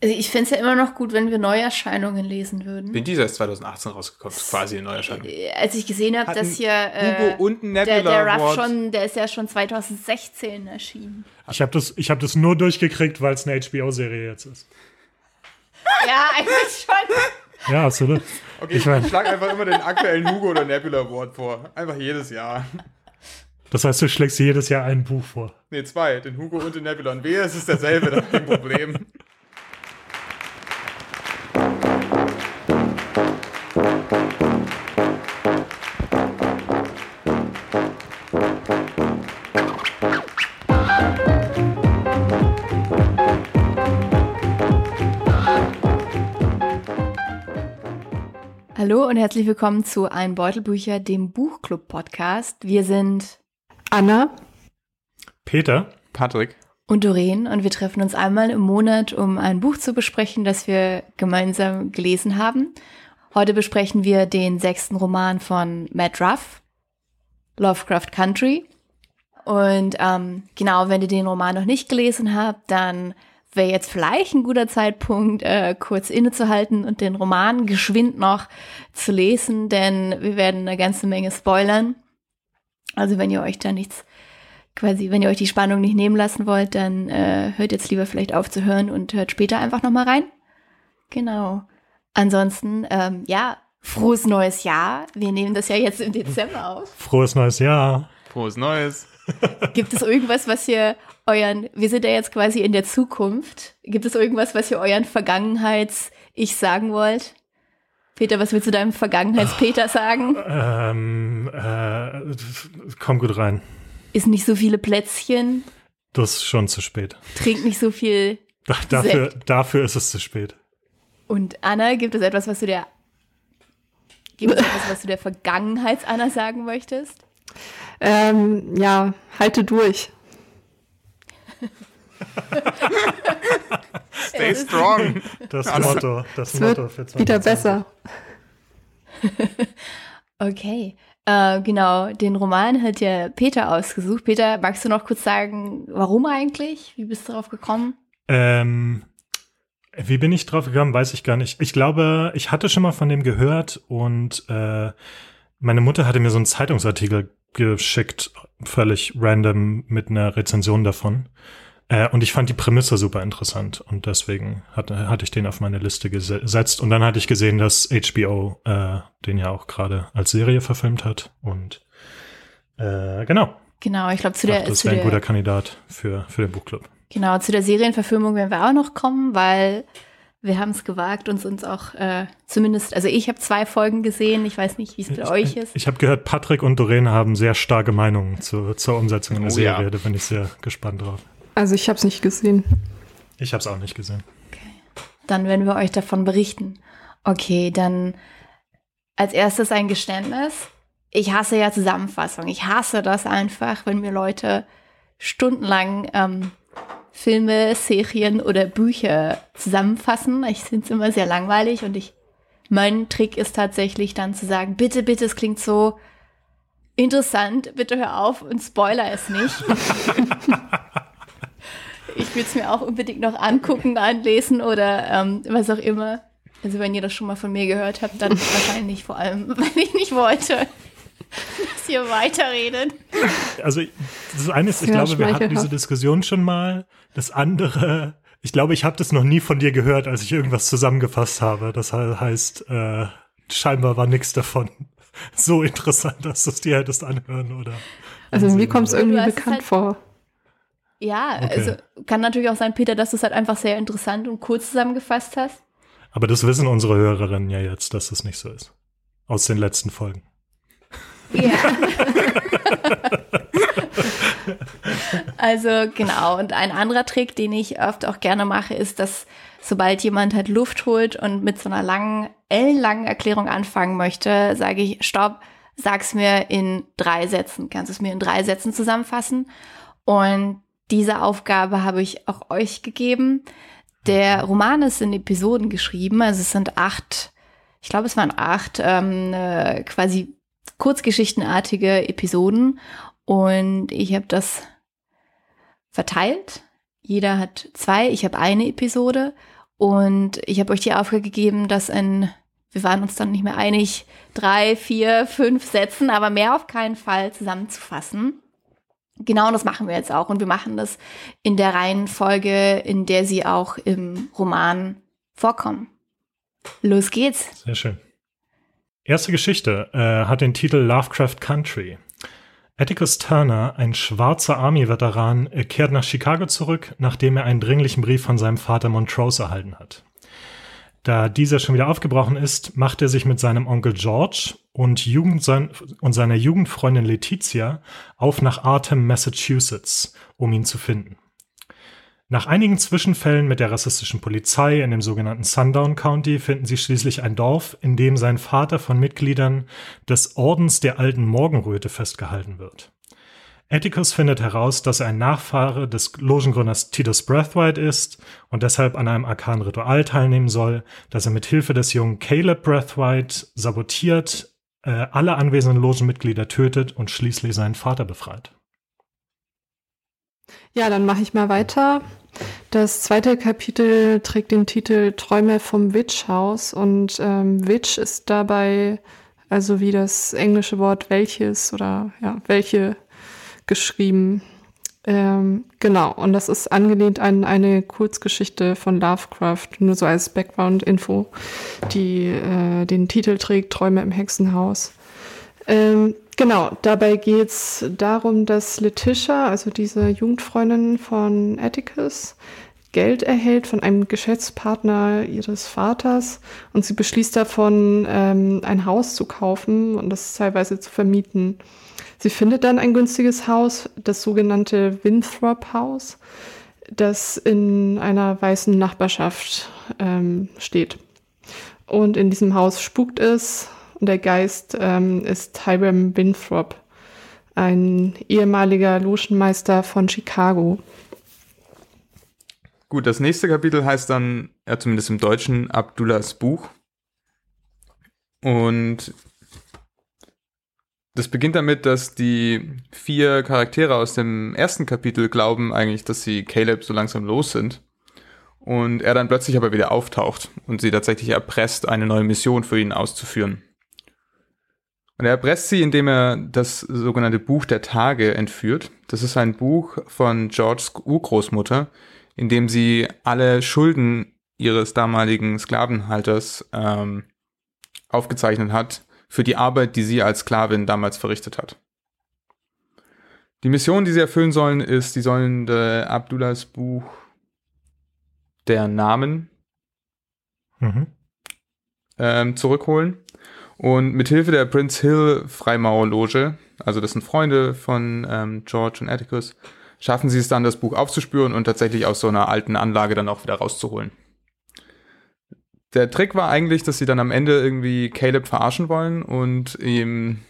Also ich fände es ja immer noch gut, wenn wir Neuerscheinungen lesen würden. Bin dieser ist 2018 rausgekommen, ist quasi eine Neuerscheinung. Äh, Als ich gesehen habe, dass hier äh, Hugo und ein der, Nebula der Ruff Award. schon, der ist ja schon 2016 erschienen. Ich habe das, ich hab das nur durchgekriegt, weil es eine HBO-Serie jetzt ist. Ja, eigentlich schon. Ja, absolut. Okay, ich, Ich mein- schlage einfach immer den aktuellen Hugo oder Nebula Award vor. Einfach jedes Jahr. Das heißt, du schlägst jedes Jahr ein Buch vor. Ne, zwei. Den Hugo und den Nebula. Und wehe, es ist derselbe, das ist ein Problem. Hallo und herzlich willkommen zu Ein Beutelbücher, dem Buchclub-Podcast. Wir sind Anna, Peter, Patrick. und Doreen und wir treffen uns einmal im Monat, um ein Buch zu besprechen, das wir gemeinsam gelesen haben. Heute besprechen wir den sechsten Roman von Matt Ruff, Lovecraft Country. Und ähm, genau, wenn ihr den Roman noch nicht gelesen habt, dann wäre jetzt vielleicht ein guter Zeitpunkt, äh, kurz innezuhalten und den Roman geschwind noch zu lesen, denn wir werden eine ganze Menge spoilern. Also wenn ihr euch da nichts, quasi, wenn ihr euch die Spannung nicht nehmen lassen wollt, dann äh, hört jetzt lieber vielleicht auf zu hören und hört später einfach nochmal rein. Genau. Ansonsten, ähm, ja, frohes neues Jahr. Wir nehmen das ja jetzt im Dezember auf. frohes neues Jahr. Frohes Neues. Gibt es irgendwas, was ihr euren, wir sind ja jetzt quasi in der Zukunft, gibt es irgendwas, was ihr euren Vergangenheits-Ich sagen wollt? Peter, was willst du deinem Vergangenheits-Peter sagen? Ähm, äh, komm gut rein. Ist nicht so viele Plätzchen, Das ist schon zu spät. trinkt nicht so viel. Da, dafür, dafür ist es zu spät. Und Anna, gibt es etwas, was du der, gibt es etwas, was du der Vergangenheits-Anna sagen möchtest? ähm, ja, halte durch. Stay strong. Das Motto, das Es Motto für wieder 2020. besser. Okay, äh, genau, den Roman hat ja Peter ausgesucht. Peter, magst du noch kurz sagen, warum eigentlich? Wie bist du darauf gekommen? Ähm, wie bin ich drauf gekommen, weiß ich gar nicht. Ich glaube, ich hatte schon mal von dem gehört und äh, meine Mutter hatte mir so einen Zeitungsartikel geschickt, völlig random mit einer Rezension davon. Äh, und ich fand die Prämisse super interessant und deswegen hatte, hatte ich den auf meine Liste gese- gesetzt. Und dann hatte ich gesehen, dass HBO äh, den ja auch gerade als Serie verfilmt hat. Und äh, genau, Genau, ich glaube, zu der, dachte, das wäre ein guter Kandidat für, für den Buchclub. genau, zu der Serienverfilmung werden wir auch noch kommen, weil wir haben es gewagt, uns uns auch äh, zumindest, also ich habe zwei Folgen gesehen, ich weiß nicht, wie es bei euch ist. Ich habe gehört, Patrick und Doreen haben sehr starke Meinungen zu, zur Umsetzung der Oh Serie. ja. Da bin ich sehr gespannt drauf. Also ich habe es nicht gesehen. Ich habe es auch nicht gesehen. Dann werden wir euch davon berichten. Okay, dann als erstes ein Geständnis. Ich hasse ja Zusammenfassungen. Ich hasse das einfach, wenn mir Leute stundenlang ähm, Filme, Serien oder Bücher zusammenfassen. Ich finde es immer sehr langweilig und ich mein Trick ist tatsächlich dann zu sagen, bitte, bitte, es klingt so interessant, bitte hör auf und spoiler es nicht. ich will es mir auch unbedingt noch angucken, anlesen oder ähm, was auch immer. Also wenn ihr das schon mal von mir gehört habt, dann wahrscheinlich vor allem, weil ich nicht wollte, dass ihr weiterredet. Also das eine ist, ich Ja, glaube, wir hatten diese Diskussion schon mal. Das andere, ich glaube, ich habe das noch nie von dir gehört, als ich irgendwas zusammengefasst habe. Das he- heißt, äh, scheinbar war nichts davon so interessant, dass du es dir hättest anhören oder. Also mir kommt es irgendwie bekannt halt- vor. Ja, Okay. also kann natürlich auch sein, Peter, dass du es halt einfach sehr interessant und kurz zusammengefasst hast. Aber das wissen unsere Hörerinnen ja jetzt, dass es nicht so ist. Aus den letzten Folgen. Ja. also genau. Und ein anderer Trick, den ich oft auch gerne mache, ist, dass sobald jemand halt Luft holt und mit so einer langen, ellenlangen Erklärung anfangen möchte, sage ich, stopp, sag's mir in drei Sätzen. Kannst du es mir in drei Sätzen zusammenfassen? Und diese Aufgabe habe ich auch euch gegeben. Der Roman ist in Episoden geschrieben, also es sind acht, ich glaube, es waren acht ähm, äh, quasi kurzgeschichtenartige Episoden und ich habe das verteilt. Jeder hat zwei, ich habe eine Episode Und ich habe euch die Aufgabe gegeben, dass in, wir waren uns dann nicht mehr einig, drei, vier, fünf Sätzen, aber mehr auf keinen Fall zusammenzufassen. Genau das machen wir jetzt auch. Und wir machen das in der Reihenfolge, in der sie auch im Roman vorkommen. Los geht's. Sehr schön. Erste Geschichte äh, hat den Titel Lovecraft Country. Atticus Turner, ein schwarzer Army-Veteran, kehrt nach Chicago zurück, nachdem er einen dringlichen Brief von seinem Vater Montrose erhalten hat. Da dieser schon wieder aufgebrochen ist, macht er sich mit seinem Onkel George und, Jugend sein, und seiner Jugendfreundin Letizia auf nach Artem, Massachusetts, um ihn zu finden. Nach einigen Zwischenfällen mit der rassistischen Polizei in dem sogenannten Sundown County finden sie schließlich ein Dorf, in dem sein Vater von Mitgliedern des Ordens der alten Morgenröte festgehalten wird. Atticus findet heraus, dass er ein Nachfahre des Logengründers Titus Brathwaite ist und deshalb an einem arkanen Ritual teilnehmen soll, das er mit Hilfe des jungen Caleb Brathwaite sabotiert, äh, alle anwesenden Logenmitglieder tötet und schließlich seinen Vater befreit. Ja, dann mache ich mal weiter. Das zweite Kapitel trägt den Titel Träume vom Witch House und ähm, Witch ist dabei also wie das englische Wort welches oder ja, welche geschrieben. Ähm, genau, und das ist angelehnt an eine Kurzgeschichte von Lovecraft, nur so als Background-Info, die äh, den Titel trägt Träume im Hexenhaus. Ähm, Genau, dabei geht es darum, dass Letitia, also diese Jugendfreundin von Atticus, Geld erhält von einem Geschäftspartner ihres Vaters und sie beschließt davon, ähm, ein Haus zu kaufen und das teilweise zu vermieten. Sie findet dann ein günstiges Haus, das sogenannte Winthrop House, das in einer weißen Nachbarschaft ähm, steht. Und in diesem Haus spukt es und der Geist ähm, ist Hiram Winthrop, ein ehemaliger Logenmeister von Chicago. Gut, das nächste Kapitel heißt dann, ja, zumindest im Deutschen, Abdullahs Buch. Und das beginnt damit, dass die vier Charaktere aus dem ersten Kapitel glauben eigentlich, dass sie Caleb so langsam los sind. Und er dann plötzlich aber wieder auftaucht und sie tatsächlich erpresst, eine neue Mission für ihn auszuführen. Und er erpresst sie, indem er das sogenannte Buch der Tage entführt. Das ist ein Buch von Georges Urgroßmutter, in dem sie alle Schulden ihres damaligen Sklavenhalters ähm, aufgezeichnet hat für die Arbeit, die sie als Sklavin damals verrichtet hat. Die Mission, die sie erfüllen sollen, ist, sie sollen äh, Abdullahs Buch der Namen mhm. ähm, zurückholen. Und mit Hilfe der Prince Hill Freimaurerloge, also das sind Freunde von ähm, George und Atticus, schaffen sie es dann, das Buch aufzuspüren und tatsächlich aus so einer alten Anlage dann auch wieder rauszuholen. Der Trick war eigentlich, dass sie dann am Ende irgendwie Caleb verarschen wollen und ihm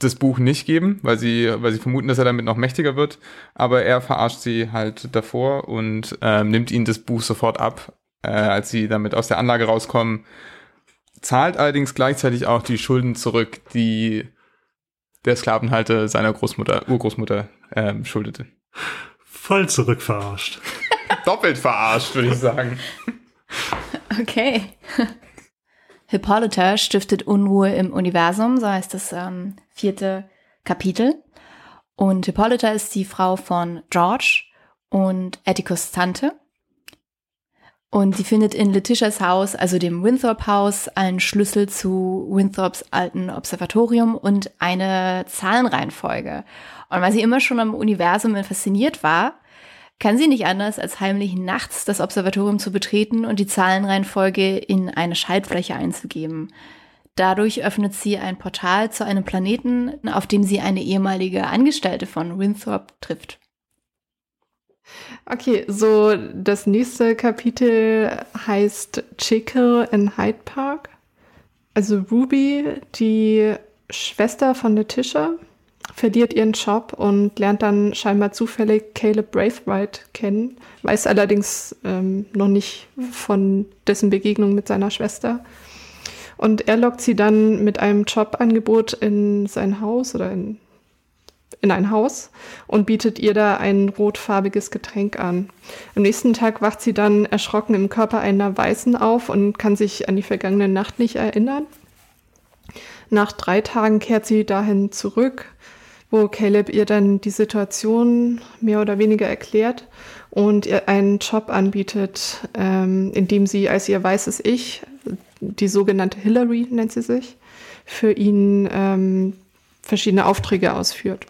das Buch nicht geben, weil sie, weil sie vermuten, dass er damit noch mächtiger wird. Aber er verarscht sie halt davor und ähm, nimmt ihnen das Buch sofort ab, äh, als sie damit aus der Anlage rauskommen zahlt allerdings gleichzeitig auch die Schulden zurück, die der Sklavenhalter seiner Großmutter, Urgroßmutter ähm, schuldete. Voll zurückverarscht. Doppelt verarscht, würde ich sagen. Okay. Hippolyta stiftet Unruhe im Universum, so heißt das ähm, vierte Kapitel. Und Hippolyta ist die Frau von George und Atticus Tante. Und sie findet in Letitias Haus, also dem Winthrop Haus, einen Schlüssel zu Winthrops alten Observatorium und eine Zahlenreihenfolge. Und weil sie immer schon am Universum fasziniert war, kann sie nicht anders, als heimlich nachts das Observatorium zu betreten und die Zahlenreihenfolge in eine Schaltfläche einzugeben. Dadurch öffnet sie ein Portal zu einem Planeten, auf dem sie eine ehemalige Angestellte von Winthrop trifft. Okay, so das nächste Kapitel heißt Chickle in Hyde Park. Also Ruby, die Schwester von Letitia, verliert ihren Job und lernt dann scheinbar zufällig Caleb Braithwaite kennen, weiß allerdings ähm, noch nicht von dessen Begegnung mit seiner Schwester. Und er lockt sie dann mit einem Jobangebot in sein Haus oder in in ein Haus und bietet ihr da ein rotfarbiges Getränk an. Am nächsten Tag wacht sie dann erschrocken im Körper einer Weißen auf und kann sich an die vergangene Nacht nicht erinnern. Nach drei Tagen kehrt sie dahin zurück, wo Caleb ihr dann die Situation mehr oder weniger erklärt und ihr einen Job anbietet, ähm, in dem sie als ihr weißes Ich, die sogenannte Hillary nennt sie sich, für ihn ähm, verschiedene Aufträge ausführt.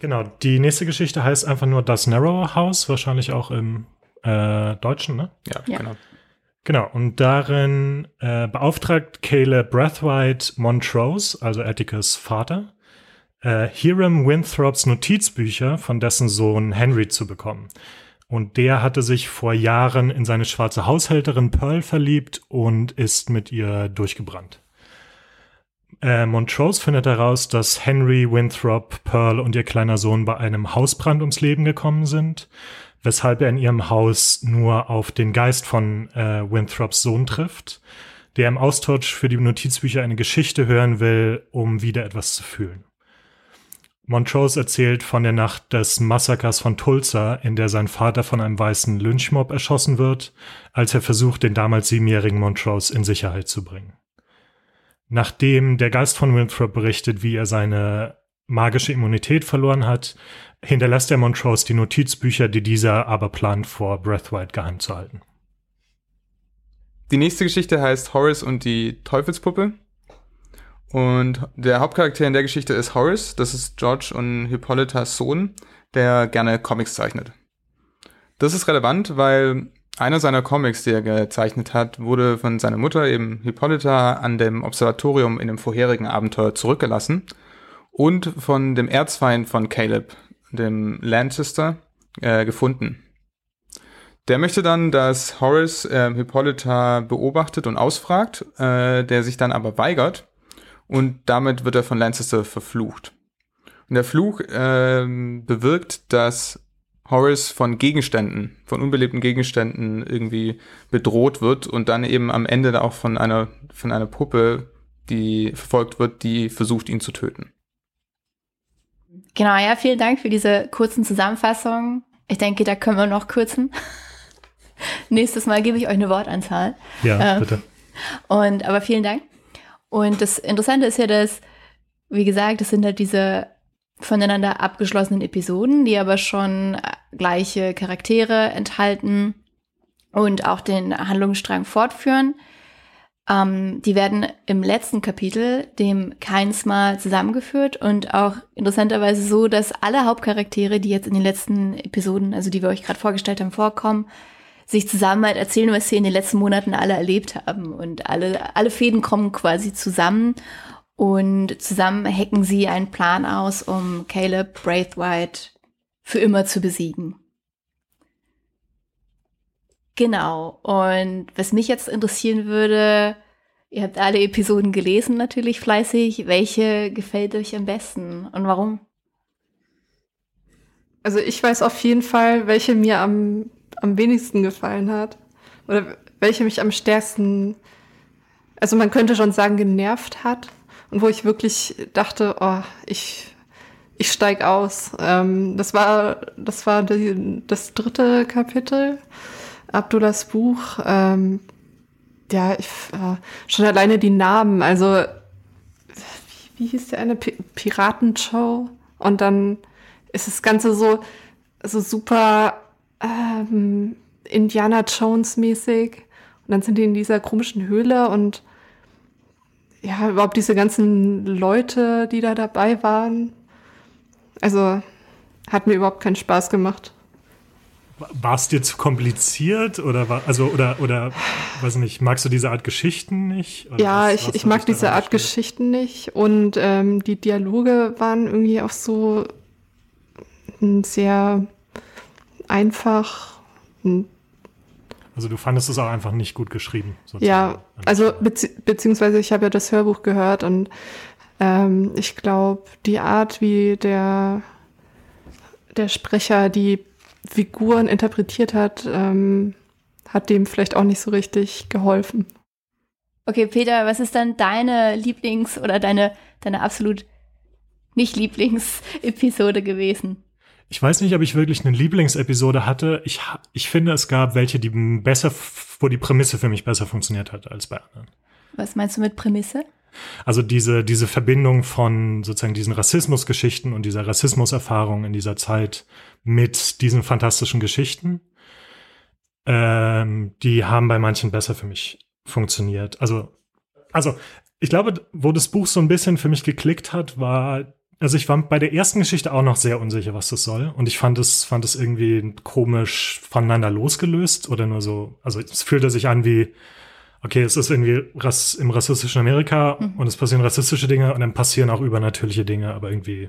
Genau, die nächste Geschichte heißt einfach nur Das Narrow House, wahrscheinlich auch im äh, Deutschen, ne? Ja, Ja. genau. Genau, und darin äh, beauftragt Caleb Brathwaite Montrose, also Atticus Vater, äh, Hiram Winthrops Notizbücher von dessen Sohn Henry zu bekommen. Und der hatte sich vor Jahren in seine schwarze Haushälterin Pearl verliebt und ist mit ihr durchgebrannt. Äh, Montrose findet heraus, dass Henry, Winthrop, Pearl und ihr kleiner Sohn bei einem Hausbrand ums Leben gekommen sind, weshalb er in ihrem Haus nur auf den Geist von äh, Winthrops Sohn trifft, der im Austausch für die Notizbücher eine Geschichte hören will, um wieder etwas zu fühlen. Montrose erzählt von der Nacht des Massakers von Tulsa, in der sein Vater von einem weißen Lynchmob erschossen wird, als er versucht, den damals siebenjährigen Montrose in Sicherheit zu bringen. Nachdem der Geist von Winthrop berichtet, wie er seine magische Immunität verloren hat, hinterlässt er Montrose die Notizbücher, die dieser aber plant, vor Breathwaite geheim zu halten. Die nächste Geschichte heißt Horace und die Teufelspuppe. Und der Hauptcharakter in der Geschichte ist Horace. Das ist George und Hippolytas Sohn, der gerne Comics zeichnet. Das ist relevant, weil einer seiner Comics, die er gezeichnet hat, wurde von seiner Mutter, eben Hippolyta, an dem Observatorium in dem vorherigen Abenteuer zurückgelassen und von dem Erzfeind von Caleb, dem Lancaster, äh, gefunden. Der möchte dann, dass Horace äh, Hippolyta beobachtet und ausfragt, äh, der sich dann aber weigert und damit wird er von Lancaster verflucht. Und der Fluch ähm, bewirkt, dass Horace von Gegenständen, von unbelebten Gegenständen irgendwie bedroht wird und dann eben am Ende auch von einer, von einer Puppe, die verfolgt wird, die versucht, ihn zu töten. Genau, ja, vielen Dank für diese kurzen Zusammenfassungen. Ich denke, da können wir noch kürzen. Nächstes Mal gebe ich euch eine Wortanzahl. Ja, Ähm, bitte. Und aber vielen Dank. Und das Interessante ist ja, dass, wie gesagt, das sind halt diese voneinander abgeschlossenen Episoden, die aber schon äh, gleiche Charaktere enthalten und auch den Handlungsstrang fortführen. Ähm, die werden im letzten Kapitel, dem keins Mal zusammengeführt und auch interessanterweise so, dass alle Hauptcharaktere, die jetzt in den letzten Episoden, also die wir euch gerade vorgestellt haben, vorkommen, sich zusammen halt erzählen, was sie in den letzten Monaten alle erlebt haben. Und alle, alle Fäden kommen quasi zusammen und zusammen hacken sie einen Plan aus, um Caleb Braithwaite für immer zu besiegen. Genau. Und was mich jetzt interessieren würde, ihr habt alle Episoden gelesen natürlich fleißig. Welche gefällt euch am besten und warum? Also ich weiß auf jeden Fall, welche mir am, am wenigsten gefallen hat. Oder welche mich am stärksten, also man könnte schon sagen, genervt hat. Und wo ich wirklich dachte, oh, ich, ich steig aus. Ähm, das war, das war die, das dritte Kapitel, Abdullahs Buch. Ähm, ja, ich, äh, schon alleine die Namen, also wie, wie hieß der eine? Pi Piratenshow. Und dann ist das Ganze so, so super ähm, Indiana Jones mäßig. Und dann sind die in dieser komischen Höhle und ja, überhaupt diese ganzen Leute, die da dabei waren. Also hat mir überhaupt keinen Spaß gemacht. War es dir zu kompliziert oder war, also oder oder weiß nicht, magst du diese Art Geschichten nicht? Oder ja, was- ich, was ich mag diese Art gestört? Geschichten nicht und ähm, die Dialoge waren irgendwie auch so mm, sehr einfach. Mm, Also du fandest es auch einfach nicht gut geschrieben. sozusagen. Ja, also bezieh beziehungsweise ich habe ja das Hörbuch gehört und ähm, ich glaube, die Art, wie der, der Sprecher die Figuren interpretiert hat, ähm, hat dem vielleicht auch nicht so richtig geholfen. Okay, Peter, was ist dann deine Lieblings- oder deine, deine absolut nicht Lieblingsepisode gewesen? Ich weiß nicht, ob ich wirklich eine Lieblingsepisode hatte. Ich, ich finde, es gab welche, die besser, wo die Prämisse für mich besser funktioniert hat als bei anderen. Was meinst du mit Prämisse? Also diese, diese Verbindung von sozusagen diesen Rassismusgeschichten und dieser Rassismuserfahrung in dieser Zeit mit diesen fantastischen Geschichten, ähm, die haben bei manchen besser für mich funktioniert. Also, also ich glaube, wo das Buch so ein bisschen für mich geklickt hat, war also ich war bei der ersten Geschichte auch noch sehr unsicher, was das soll. Und ich fand es, fand es irgendwie komisch voneinander losgelöst oder nur so, also es fühlte sich an wie, okay, es ist irgendwie Rass, im rassistischen Amerika mhm. und es passieren rassistische Dinge und dann passieren auch übernatürliche Dinge, aber irgendwie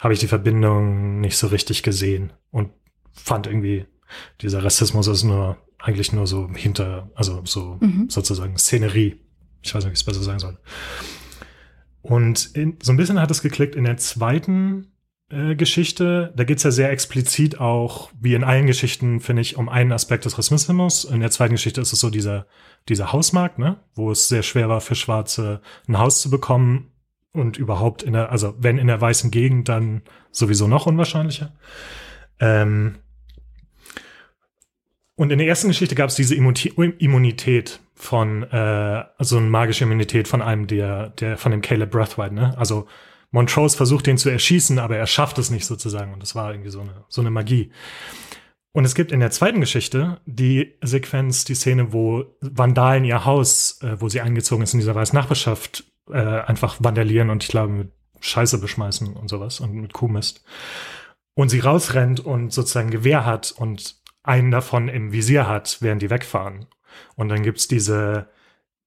habe ich die Verbindung nicht so richtig gesehen und fand irgendwie, dieser Rassismus ist nur, eigentlich nur so hinter, also so mhm. sozusagen Szenerie. Ich weiß nicht, wie ich es besser sagen soll. Und in, so ein bisschen hat es geklickt in der zweiten äh, Geschichte. Da geht's ja sehr explizit auch, wie in allen Geschichten, finde ich, um einen Aspekt des Rassismus. In der zweiten Geschichte ist es so dieser, dieser Hausmarkt, ne? wo es sehr schwer war für Schwarze ein Haus zu bekommen und überhaupt in der, also wenn in der weißen Gegend, dann sowieso noch unwahrscheinlicher. Ähm, und in der ersten Geschichte gab es diese Immunität von, äh, also eine magische Immunität von einem der, der, von dem Caleb Brathwaite, ne? Also Montrose versucht den zu erschießen, aber er schafft es nicht sozusagen. Und das war irgendwie so eine, so eine Magie. Und es gibt in der zweiten Geschichte die Sequenz, die Szene, wo Vandalen ihr Haus, äh, wo sie eingezogen ist in dieser weißen Nachbarschaft, äh, einfach vandalieren und ich glaube mit Scheiße beschmeißen und sowas und mit Kuhmist. Und sie rausrennt und sozusagen Gewehr hat und einen davon im Visier hat, während die wegfahren. Und dann gibt's diese,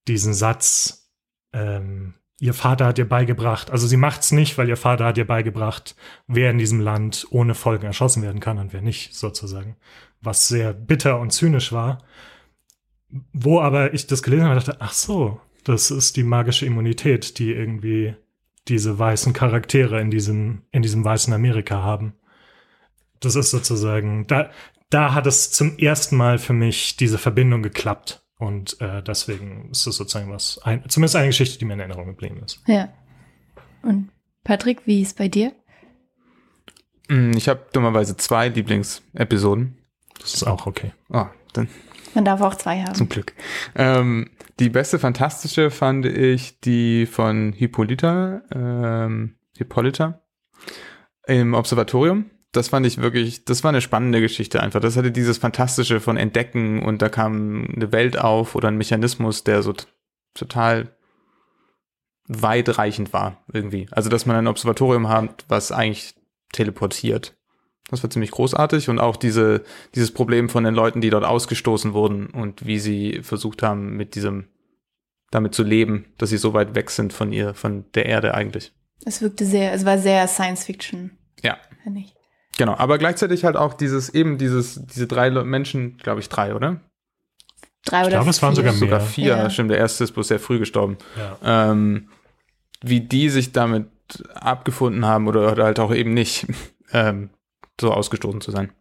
diesen Satz, ähm, ihr Vater hat ihr beigebracht, also sie macht's nicht, weil ihr Vater hat ihr beigebracht, wer in diesem Land ohne Folgen erschossen werden kann und wer nicht, sozusagen. Was sehr bitter und zynisch war. Wo aber ich das gelesen habe, dachte, ach so, das ist die magische Immunität, die irgendwie diese weißen Charaktere in diesem, in diesem weißen Amerika haben. Das ist sozusagen, da, da hat es zum ersten Mal für mich diese Verbindung geklappt. Und äh, deswegen ist es sozusagen was, ein, zumindest eine Geschichte, die mir in Erinnerung geblieben ist. Ja. Und Patrick, wie ist bei dir? Mm, ich habe dummerweise zwei Lieblingsepisoden. Das ist auch okay. Oh, dann. Man darf auch zwei haben. Zum Glück. Ähm, die beste fantastische fand ich die von Hippolyta, ähm, Hippolyta im Observatorium das fand ich wirklich, das war eine spannende Geschichte einfach. Das hatte dieses Fantastische von Entdecken und da kam eine Welt auf oder ein Mechanismus, der so total weitreichend war irgendwie. Also, dass man ein Observatorium hat, was eigentlich teleportiert. Das war ziemlich großartig und auch diese, dieses Problem von den Leuten, die dort ausgestoßen wurden und wie sie versucht haben, mit diesem, damit zu leben, dass sie so weit weg sind von ihr, von der Erde eigentlich. Es wirkte sehr, es war sehr Science Fiction. Ja. Finde ich. Genau, aber gleichzeitig halt auch dieses, eben dieses, diese drei Menschen, glaube ich, drei, oder? Drei oder ich glaube, es waren sogar mehr. Sogar vier, ja. stimmt, der erste ist bloß sehr früh gestorben. Ja. Ähm, wie die sich damit abgefunden haben oder, oder halt auch eben nicht, ähm, so ausgestoßen zu sein.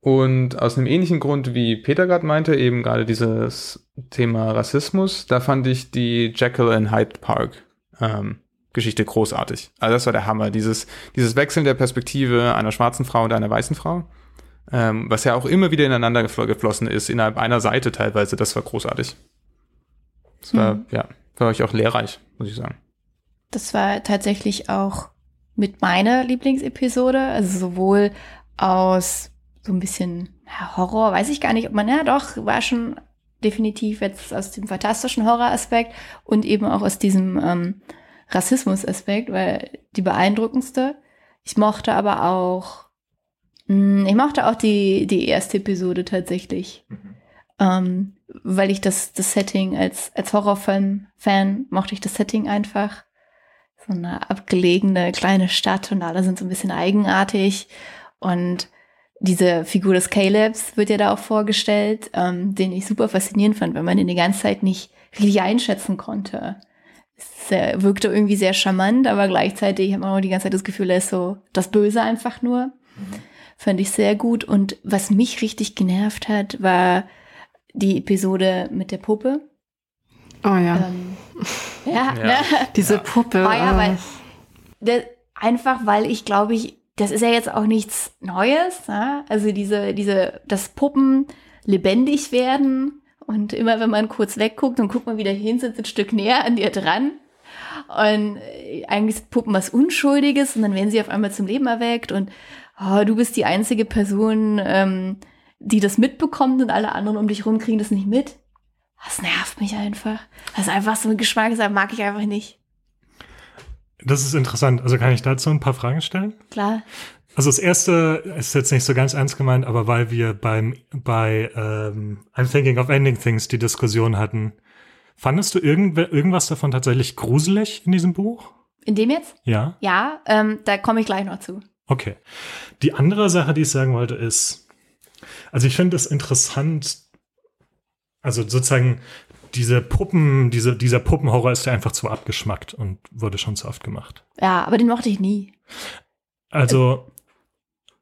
Und aus einem ähnlichen Grund, wie Peter gerade meinte, eben gerade dieses Thema Rassismus, da fand ich die Jekyll and Hyde Park ähm, Geschichte großartig. Also das war der Hammer. Dieses, dieses Wechseln der Perspektive einer schwarzen Frau und einer weißen Frau, ähm, was ja auch immer wieder ineinander geflossen ist, innerhalb einer Seite teilweise, das war großartig. Das war, mhm. ja, für euch auch lehrreich, muss ich sagen. Das war tatsächlich auch mit meiner Lieblingsepisode, also sowohl aus so ein bisschen Horror, weiß ich gar nicht, ob man, ja doch, war schon definitiv jetzt aus dem fantastischen Horroraspekt und eben auch aus diesem ähm, Rassismus-Aspekt, weil die beeindruckendste. Ich mochte aber auch, mh, hm, ich mochte auch die, die erste Episode tatsächlich. Mhm. Ähm, weil ich das, das Setting als, als Horrorfilm-Fan mochte ich das Setting einfach. So eine abgelegene kleine Stadt und alle sind so ein bisschen eigenartig. Und diese Figur des Calebs wird ja da auch vorgestellt, ähm, den ich super faszinierend fand, weil man den die ganze Zeit nicht richtig einschätzen konnte sehr, wirkte irgendwie sehr charmant, aber gleichzeitig hat man auch die ganze Zeit das Gefühl, er ist so das Böse einfach nur. Mhm. Fand ich sehr gut. Und was mich richtig genervt hat, war die Episode mit der Puppe. Oh ja. Ähm, ja, ja. Ne? diese Puppe. Oh ja, weil der, einfach weil ich glaube ich, das ist ja jetzt auch nichts Neues. Ja? Also diese, diese, dass Puppen lebendig werden und immer wenn man kurz wegguckt und guckt man wieder hin, sind ein Stück näher an dir dran. Und äh, eigentlich sind Puppen was Unschuldiges und dann werden sie auf einmal zum Leben erweckt und oh, du bist die einzige Person, ähm, die das mitbekommt und alle anderen um dich rum kriegen das nicht mit. Das nervt mich einfach. Das ist einfach so ein Geschmack, das mag ich einfach nicht. Das ist interessant. Also kann ich dazu ein paar Fragen stellen? Klar. Also das erste ist jetzt nicht so ganz ernst gemeint, aber weil wir beim bei ähm, I'm Thinking of Ending Things die Diskussion hatten, fandest du irgend, irgendwas davon tatsächlich gruselig in diesem Buch? In dem jetzt? Ja. Ja, ähm, da komme ich gleich noch zu. Okay. Die andere Sache, die ich sagen wollte, ist, also ich finde es interessant, also sozusagen diese Puppen, diese, dieser Puppenhorror ist ja einfach zu abgeschmackt und wurde schon zu oft gemacht. Ja, aber den mochte ich nie. Also,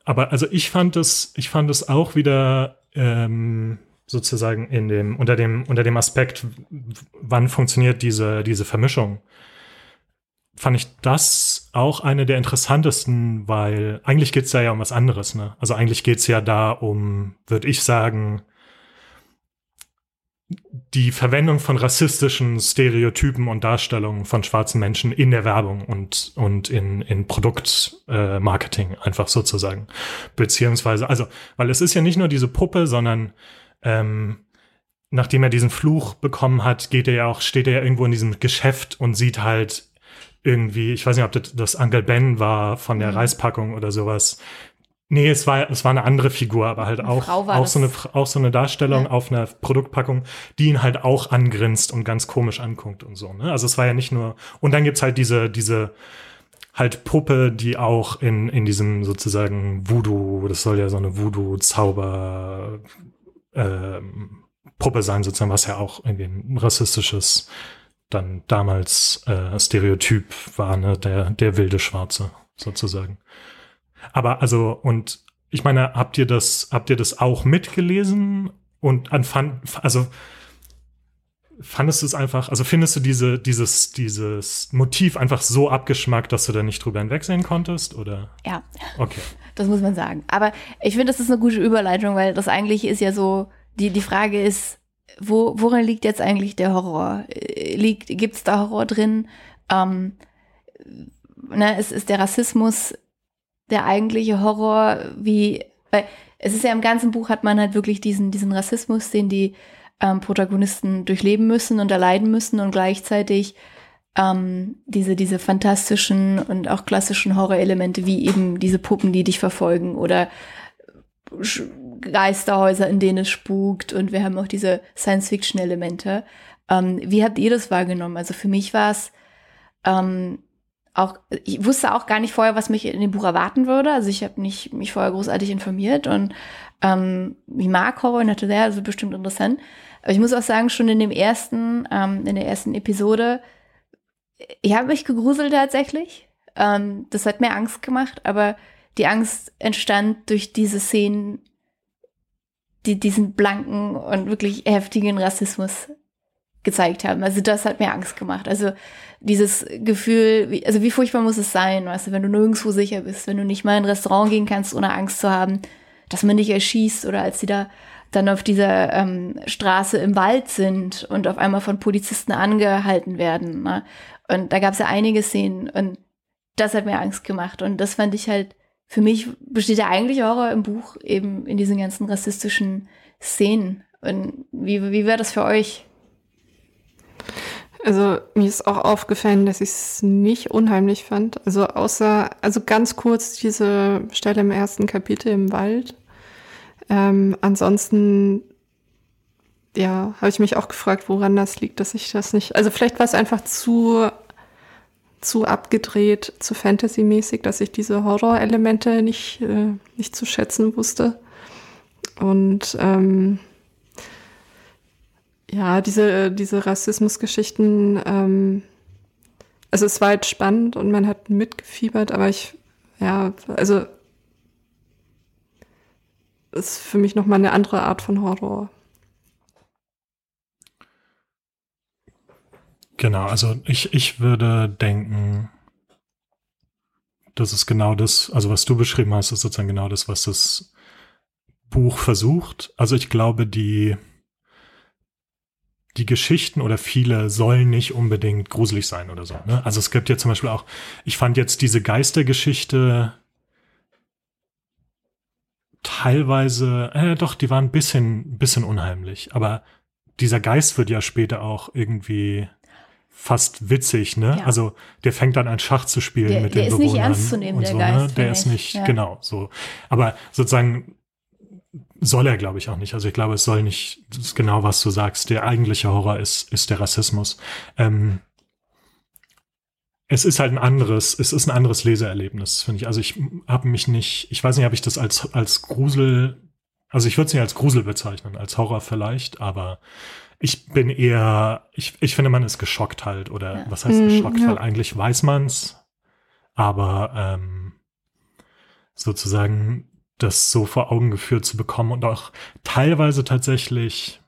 aber also ich fand es, ich fand es auch wieder ähm, sozusagen in dem, unter dem, unter dem Aspekt, wann funktioniert diese, diese Vermischung. Fand ich das auch eine der interessantesten, weil eigentlich geht's da ja um was anderes, ne? Also eigentlich geht's ja da um, würde ich sagen, die Verwendung von rassistischen Stereotypen und Darstellungen von schwarzen Menschen in der Werbung und, und in, in Produktmarketing, äh, einfach sozusagen. Beziehungsweise, also, weil es ist ja nicht nur diese Puppe, sondern ähm, nachdem er diesen Fluch bekommen hat, geht er ja auch, steht er ja irgendwo in diesem Geschäft und sieht halt irgendwie, ich weiß nicht, ob das, das Uncle Ben war von der mhm. Reispackung oder sowas, Nee, es war, es war eine andere Figur, aber halt auch, auch, so eine, auch so eine Darstellung ja. auf einer Produktpackung, die ihn halt auch angrinst und ganz komisch anguckt und so. Ne? Also es war ja nicht nur. Und dann gibt's halt diese, diese halt Puppe, die auch in, in diesem sozusagen Voodoo, das soll ja so eine Voodoo-Zauber ähm, Puppe sein, sozusagen, was ja auch irgendwie ein rassistisches dann damals äh, Stereotyp war, ne? der, der wilde Schwarze, sozusagen. Aber also, und ich meine, habt ihr das, habt ihr das auch mitgelesen und anfand, also fandest du es einfach, also findest du diese, dieses, dieses Motiv einfach so abgeschmackt, dass du da nicht drüber hinwegsehen konntest, oder? Ja. Okay. Das muss man sagen. Aber ich finde, das ist eine gute Überleitung, weil das eigentlich ist ja so, die, die Frage ist, wo, worin liegt jetzt eigentlich der Horror? Liegt, gibt's da Horror drin? Ähm, ne, es ist der Rassismus der eigentliche Horror, wie, weil es ist ja im ganzen Buch hat man halt wirklich diesen, diesen Rassismus, den die ähm, Protagonisten durchleben müssen und erleiden müssen und gleichzeitig ähm, diese, diese fantastischen und auch klassischen Horrorelemente, wie eben diese Puppen, die dich verfolgen oder Geisterhäuser, in denen es spukt und wir haben auch diese Science-Fiction-Elemente. Ähm, wie habt ihr das wahrgenommen? Also für mich war es ähm, auch, ich wusste auch gar nicht vorher, was mich in dem Buch erwarten würde. Also ich habe nicht mich vorher großartig informiert und ähm, ich mag Horror und hatte sehr, also bestimmt interessant. Aber ich muss auch sagen, schon in dem ersten, ähm, in der ersten Episode, ich habe mich gegruselt tatsächlich. Ähm, das hat mir Angst gemacht, aber die Angst entstand durch diese Szenen, die diesen blanken und wirklich heftigen Rassismus gezeigt haben. Also das hat mir Angst gemacht. Also dieses Gefühl, wie, also wie furchtbar muss es sein, weißt du, wenn du nirgendwo sicher bist, wenn du nicht mal in ein Restaurant gehen kannst, ohne Angst zu haben, dass man dich erschießt oder als sie da dann auf dieser ähm, Straße im Wald sind und auf einmal von Polizisten angehalten werden. Ne? Und da gab es ja einige Szenen und das hat mir Angst gemacht. Und das fand ich halt, für mich besteht der eigentliche Horror im Buch eben in diesen ganzen rassistischen Szenen. Und wie, wie wäre das für euch? Also mir ist auch aufgefallen, dass ich es nicht unheimlich fand. Also außer, also ganz kurz diese Stelle im ersten Kapitel im Wald. Ähm, ansonsten, ja, habe ich mich auch gefragt, woran das liegt, dass ich das nicht. Also vielleicht war es einfach zu zu abgedreht, zu Fantasy-mäßig, dass ich diese Horror-Elemente nicht, äh, nicht zu schätzen wusste. Und ähm, ja, diese, diese Rassismusgeschichten, ähm, also es war halt spannend und man hat mitgefiebert, aber ich, ja, also ist für mich nochmal eine andere Art von Horror. Genau, also ich, ich würde denken, das ist genau das, also was du beschrieben hast, ist sozusagen genau das, was das Buch versucht. Also ich glaube, die, die Geschichten oder viele sollen nicht unbedingt gruselig sein oder so. Ne? Also es gibt ja zum Beispiel auch, ich fand jetzt diese Geistergeschichte teilweise, äh, doch, die waren ein bisschen, bisschen unheimlich. Aber dieser Geist wird ja später auch irgendwie fast witzig, ne? Ja. Also der fängt dann an Schach zu spielen der, mit den der Bewohnern. ist nicht ernst zu nehmen, der so, Geist. Ne? Der ist nicht, ja. genau, so. Aber sozusagen soll er, glaube ich, auch nicht. Also ich glaube, es soll nicht, das ist genau was du sagst. Der eigentliche Horror ist, ist der Rassismus. Ähm, es ist halt ein anderes, es ist ein anderes Leseerlebnis, finde ich. Also ich habe mich nicht, ich weiß nicht, ob ich das als, als Grusel, also ich würde es nicht als Grusel bezeichnen, als Horror vielleicht, aber ich bin eher, ich, ich finde, man ist geschockt halt, oder ja. was heißt geschockt, ja. weil eigentlich weiß man's, aber ähm, sozusagen das so vor Augen geführt zu bekommen und auch teilweise tatsächlich,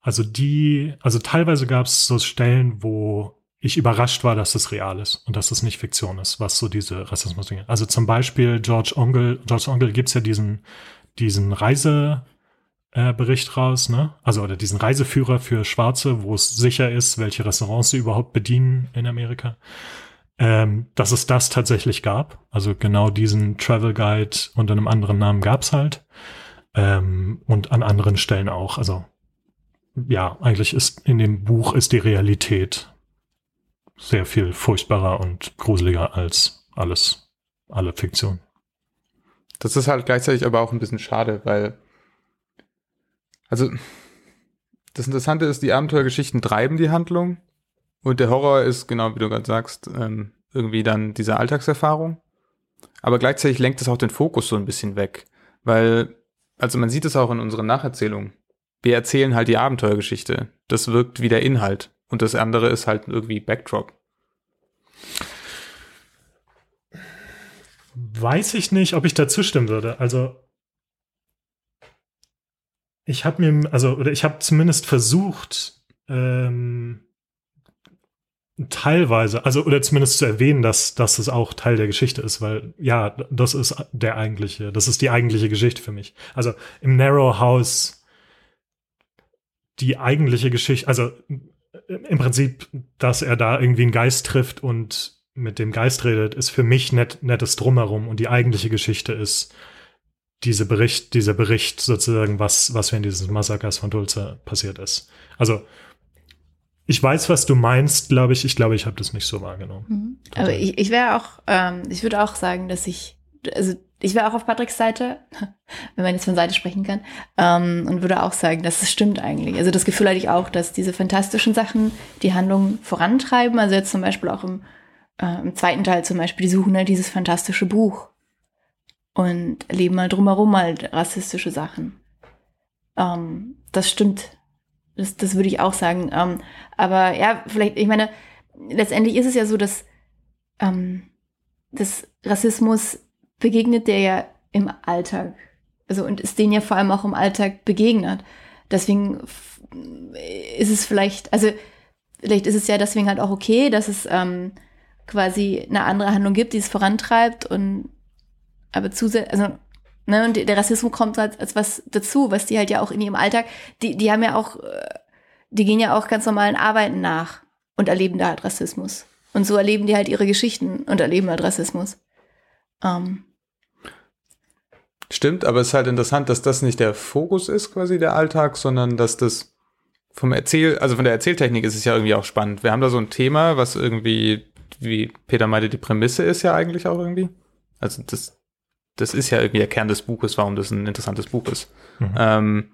also die, also teilweise gab es so Stellen, wo ich überrascht war, dass es real ist und dass es nicht Fiktion ist, was so diese Rassismus dinge Also zum Beispiel George Ongle, George Ongle gibt's ja diesen, diesen Reisebericht äh, raus, ne? Also oder diesen Reiseführer für Schwarze, wo es sicher ist, welche Restaurants sie überhaupt bedienen in Amerika ähm, dass es das tatsächlich gab. Also genau diesen Travel Guide unter einem anderen Namen gab's halt. Ähm, und an anderen Stellen auch. Also ja, eigentlich ist in dem Buch ist die Realität sehr viel furchtbarer und gruseliger als alles, alle Fiktion. Das ist halt gleichzeitig aber auch ein bisschen schade, weil, also, das Interessante ist, die Abenteuergeschichten treiben die Handlung und der Horror ist, genau wie du gerade sagst, ähm, irgendwie dann diese Alltagserfahrung. Aber gleichzeitig lenkt es auch den Fokus so ein bisschen weg. Weil, also man sieht es auch in unseren Nacherzählungen. Wir erzählen halt die Abenteuergeschichte. Das wirkt wie der Inhalt. Und das andere ist halt irgendwie Backdrop. Weiß ich nicht, ob ich da zustimmen würde. Also ich habe mir, also oder ich habe zumindest versucht, ähm, teilweise, also oder zumindest zu erwähnen, dass, dass es auch Teil der Geschichte ist, weil ja, das ist der eigentliche, das ist die eigentliche Geschichte für mich. Also im Narrow House die eigentliche Geschichte, also im Prinzip, dass er da irgendwie einen Geist trifft und mit dem Geist redet, ist für mich net, nettes Drumherum und die eigentliche Geschichte ist diese Bericht, dieser Bericht sozusagen, was, was während dieses Massakers von Dulce passiert ist. Also ich weiß, was du meinst, glaube ich. Ich glaube, ich habe das nicht so wahrgenommen. Mhm. Aber ich, ich wäre auch, ähm, ich würde auch sagen, dass ich, also ich wäre auch auf Patricks Seite, wenn man jetzt von Seite sprechen kann, ähm, und würde auch sagen, dass es stimmt eigentlich. Also das Gefühl hatte ich auch, dass diese fantastischen Sachen die Handlung vorantreiben. Also jetzt zum Beispiel auch im, äh, im zweiten Teil zum Beispiel, die suchen halt dieses fantastische Buch und erleben mal drumherum halt rassistische Sachen. Ähm, das stimmt das, das würde ich auch sagen. Ähm, aber ja, vielleicht, ich meine, letztendlich ist es ja so, dass, ähm, dass Rassismus begegnet der ja im Alltag. Also und ist denen ja vor allem auch im Alltag begegnet. Deswegen ist es vielleicht, also vielleicht ist es ja deswegen halt auch okay, dass es ähm, quasi eine andere Handlung gibt, die es vorantreibt und aber zusätzlich, also Ne, und der Rassismus kommt als, als was dazu, was die halt ja auch in ihrem Alltag, die, die haben ja auch, äh, die gehen ja auch ganz normalen Arbeiten nach und erleben da halt Rassismus. Und so erleben die halt ihre Geschichten und erleben halt Rassismus. Ähm. Stimmt, aber es ist halt interessant, dass das nicht der Fokus ist, quasi der Alltag, sondern dass das vom Erzähl, also von der Erzähltechnik ist es ja irgendwie auch spannend. Wir haben da so ein Thema, was irgendwie, wie Peter meinte, die Prämisse ist ja eigentlich auch irgendwie. Also das, das ist ja irgendwie der Kern des Buches, warum das ein interessantes Buch ist. Mhm. Ähm,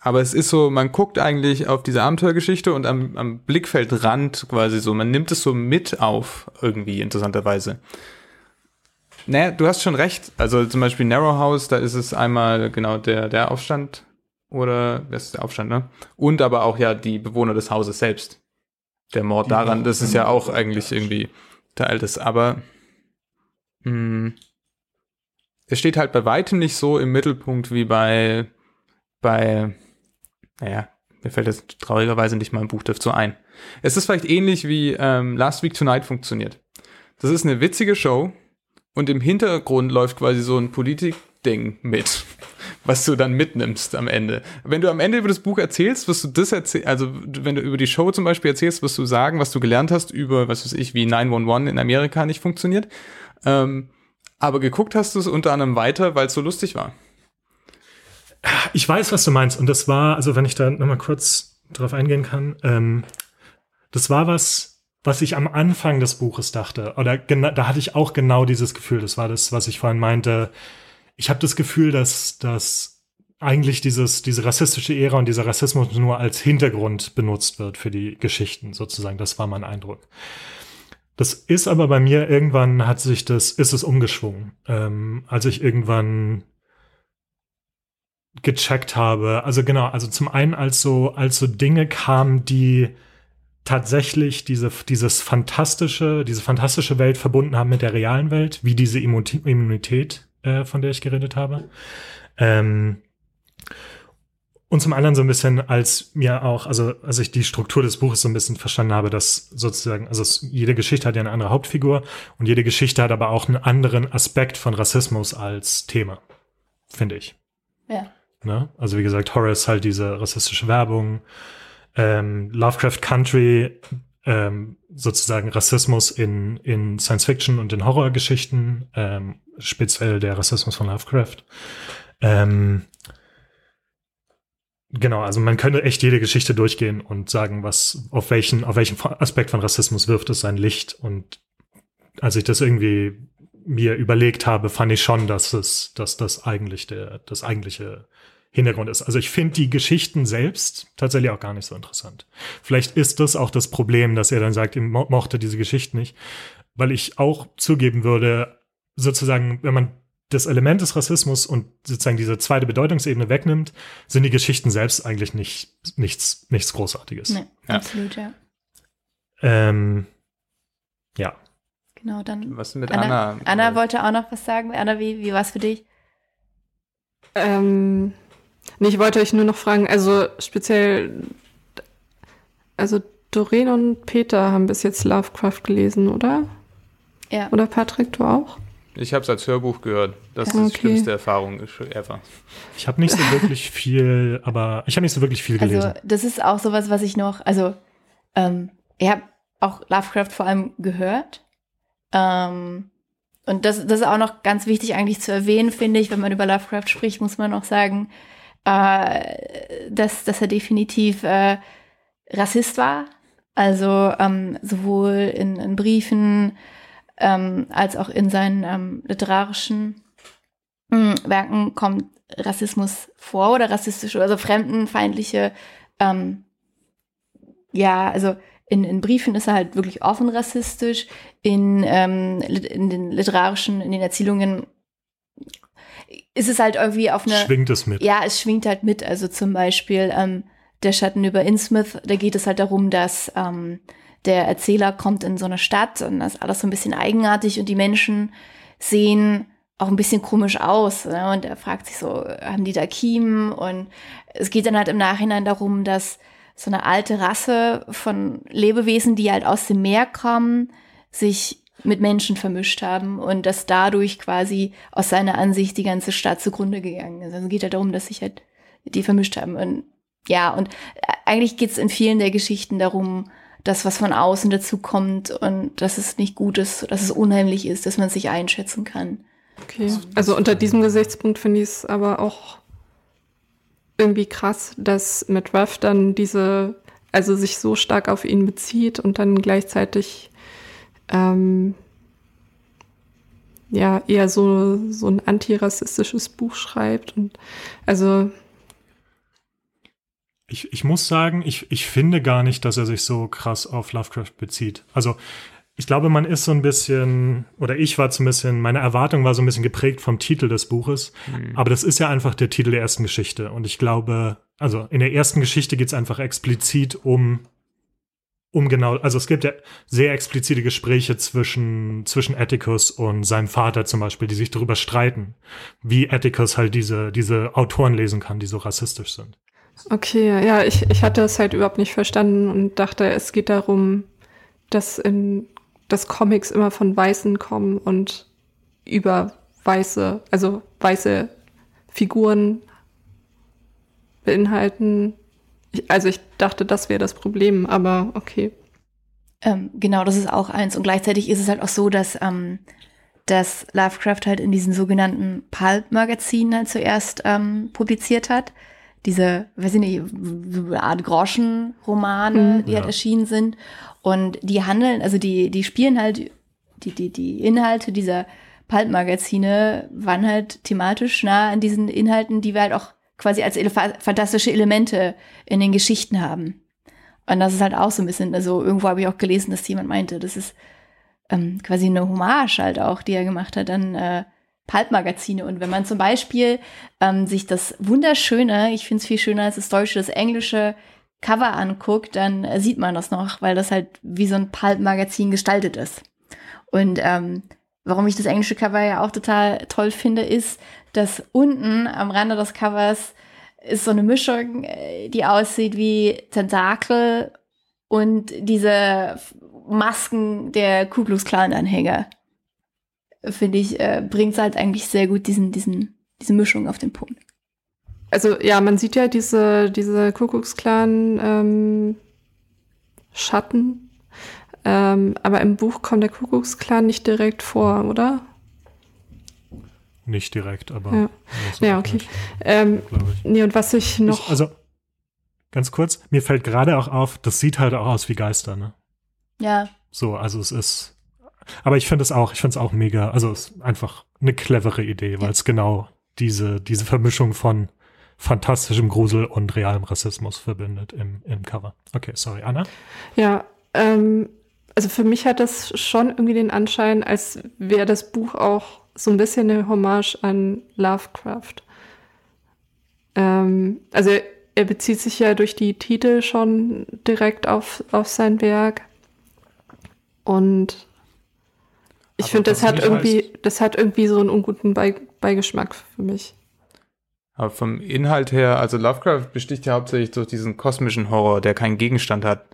aber es ist so, man guckt eigentlich auf diese Abenteuergeschichte und am, am Blickfeldrand quasi so, man nimmt es so mit auf, irgendwie interessanterweise. Naja, du hast schon recht. Also zum Beispiel Narrow House, da ist es einmal genau der, der Aufstand oder, wer ist der Aufstand, ne? Und aber auch ja die Bewohner des Hauses selbst. Der Mord daran, das ist ja auch eigentlich irgendwie Teil des, aber mh, hm, es steht halt bei weitem nicht so im Mittelpunkt wie bei, bei, naja, mir fällt jetzt traurigerweise nicht mal ein Buch dazu ein. Es ist vielleicht ähnlich wie ähm, Last Week Tonight funktioniert. das ist eine witzige Show und im Hintergrund läuft quasi so ein Politikding mit, was du dann mitnimmst am Ende. Wenn du am Ende über das Buch erzählst, wirst du das erzählen, also wenn du über die Show zum Beispiel erzählst, wirst du sagen, was du gelernt hast über, was weiß ich, wie 911 in Amerika nicht funktioniert. Ähm, aber geguckt hast du es unter anderem weiter, weil es so lustig war. Ich weiß, was du meinst. Und das war, also wenn ich da nochmal kurz drauf eingehen kann, ähm, das war was, was ich am Anfang des Buches dachte. Oder da hatte ich auch genau dieses Gefühl. Das war das, was ich vorhin meinte. Ich habe das Gefühl, dass, dass eigentlich dieses, diese rassistische Ära und dieser Rassismus nur als Hintergrund benutzt wird für die Geschichten, sozusagen. Das war mein Eindruck. Das ist aber bei mir irgendwann hat sich das, ist es umgeschwungen. Ähm, als ich irgendwann gecheckt habe. Also genau, also zum einen als so, als so Dinge kamen, die tatsächlich diese, dieses fantastische, diese fantastische Welt verbunden haben mit der realen Welt, wie diese Immunität, äh, von der ich geredet habe. Ähm, und zum anderen so ein bisschen, als mir auch, also als ich die Struktur des Buches so ein bisschen verstanden habe, dass sozusagen, also es, jede Geschichte hat ja eine andere Hauptfigur und jede Geschichte hat aber auch einen anderen Aspekt von Rassismus als Thema, finde ich. Ja. Ne? Also wie gesagt, Horror ist halt diese rassistische Werbung. Ähm, Lovecraft Country, ähm, sozusagen Rassismus in, in Science Fiction und in Horrorgeschichten, ähm, speziell der Rassismus von Lovecraft. Ähm, genau, also man könnte echt jede Geschichte durchgehen und sagen, was, auf welchen, auf welchen Aspekt von Rassismus wirft es sein Licht. Und als ich das irgendwie mir überlegt habe, fand ich schon, dass es, dass das eigentlich der, das eigentliche Hintergrund ist. Also ich finde die Geschichten selbst tatsächlich auch gar nicht so interessant. Vielleicht ist das auch das Problem, dass er dann sagt, mo mochte diese Geschichten nicht, weil ich auch zugeben würde, sozusagen, wenn man das Element des Rassismus und sozusagen diese zweite Bedeutungsebene wegnimmt, sind die Geschichten selbst eigentlich nicht nichts nichts Großartiges. Nee, ja. absolut, ja. Ähm, ja. Genau, dann. Was mit Anna? Anna, Anna wollte auch noch was sagen. Anna, wie, wie war es für dich? Ähm, Nee, ich wollte euch nur noch fragen, also speziell, also Doreen und Peter haben bis jetzt Lovecraft gelesen, oder? Ja. Oder Patrick, du auch? Ich habe es als Hörbuch gehört. Das ist okay. die schlimmste Erfahrung ever. Ich habe nicht so wirklich viel, aber ich habe nicht so wirklich viel gelesen. Also das ist auch sowas, was ich noch, also ähm, ich habe auch Lovecraft vor allem gehört. Ähm, und das, das ist auch noch ganz wichtig eigentlich zu erwähnen, finde ich, wenn man über Lovecraft spricht, muss man noch sagen, äh, dass, dass er definitiv äh, Rassist war. Also ähm, sowohl in, in Briefen ähm, als auch in seinen ähm, literarischen mh, hm, Werken kommt Rassismus vor oder rassistische, also fremdenfeindliche, ähm, ja, also in, in Briefen ist er halt wirklich offen rassistisch, in, ähm, in den literarischen, in den Erzählungen ist es halt irgendwie auf eine. Schwingt es mit. Ja, es schwingt halt mit. Also zum Beispiel ähm, der Schatten über Innsmouth, da geht es halt darum, dass ähm, der Erzähler kommt in so eine Stadt und das ist alles so ein bisschen eigenartig und die Menschen sehen auch ein bisschen komisch aus. Ne? Und er fragt sich so, haben die da Kiemen? Und es geht dann halt im Nachhinein darum, dass so eine alte Rasse von Lebewesen, die halt aus dem Meer kommen, sich mit Menschen vermischt haben und dass dadurch quasi aus seiner Ansicht die ganze Stadt zugrunde gegangen ist. Also es geht halt darum, dass sich halt die vermischt haben. Und ja, und eigentlich geht es in vielen der Geschichten darum, dass was von außen dazu kommt und dass es nicht gut ist, dass es unheimlich ist, dass man sich einschätzen kann. Okay, also unter diesem Gesichtspunkt finde ich es aber auch irgendwie krass, dass mit Ruff dann diese, also sich so stark auf ihn bezieht und dann gleichzeitig ähm, ja eher so, so ein antirassistisches Buch schreibt. Und also ich, ich muss sagen, ich, ich finde gar nicht, dass er sich so krass auf Lovecraft bezieht. Also ich glaube, man ist so ein bisschen, oder ich war so ein bisschen, meine Erwartung war so ein bisschen geprägt vom Titel des Buches. Mhm. Aber das ist ja einfach der Titel der ersten Geschichte. Und ich glaube, also in der ersten Geschichte geht es einfach explizit um um genau, also es gibt ja sehr explizite Gespräche zwischen, zwischen Atticus und seinem Vater zum Beispiel, die sich darüber streiten, wie Atticus halt diese, diese Autoren lesen kann, die so rassistisch sind. Okay, ja, ich, ich hatte es halt überhaupt nicht verstanden und dachte, es geht darum, dass in dass Comics immer von Weißen kommen und über weiße, also weiße Figuren beinhalten. Ich, also ich dachte, das wäre das Problem, aber okay. Ähm, genau, das ist auch eins. Und gleichzeitig ist es halt auch so, dass, ähm, dass Lovecraft halt in diesen sogenannten Pulp-Magazinen halt zuerst ähm, publiziert hat. Diese, weiß ich nicht, Art Groschen-Romane, mhm, die halt erschienen sind. Und die handeln, also die, die spielen halt, die, die, die Inhalte dieser Pulp-Magazine waren halt thematisch nah an diesen Inhalten, die wir halt auch quasi als ele fantastische Elemente in den Geschichten haben. Und das ist halt auch so ein bisschen, also irgendwo habe ich auch gelesen, dass jemand meinte, das ist ähm, quasi eine Hommage halt auch, die er gemacht hat an äh, Pulp-Magazine. Und wenn man zum Beispiel ähm, sich das wunderschöne, ich finde es viel schöner als das deutsche, das englische Cover anguckt, dann äh, sieht man das noch, weil das halt wie so ein Pulp-Magazin gestaltet ist. Und ähm, warum ich das englische Cover ja auch total toll finde, ist, dass unten am Rande des Covers ist so eine Mischung, äh, die aussieht wie Tentakel und diese Masken der Ku Klux Klan Anhänger. Finde ich, äh, bringt halt eigentlich sehr gut diesen, diesen, diese Mischung auf den Punkt. Also ja, man sieht ja diese, diese Ku Klux Klan ähm, Schatten, ähm, aber im Buch kommt der Ku Klux Klan nicht direkt vor, oder? Nicht direkt, aber. Ja, ja okay. ähm, nee, und was ich noch. Ich, also, ganz kurz, mir fällt gerade auch auf, das sieht halt auch aus wie Geister, ne? Ja. So, also es ist. Aber ich finde es auch, ich finde es auch mega, also es ist einfach eine clevere Idee, weil es genau diese, diese Vermischung von fantastischem Grusel und realem Rassismus verbindet im, im Cover. Okay, sorry, Anna? Ja, ähm, also für mich hat das schon irgendwie den Anschein, als wäre das Buch auch so ein bisschen eine Hommage an Lovecraft. Ähm, also er bezieht sich ja durch die Titel schon direkt auf, auf sein Werk. Und ich finde, das hat irgendwie, heißt, das hat irgendwie so einen unguten Beigeschmack für mich. Aber vom Inhalt her, also Lovecraft besticht ja hauptsächlich durch diesen kosmischen Horror, der keinen Gegenstand hat,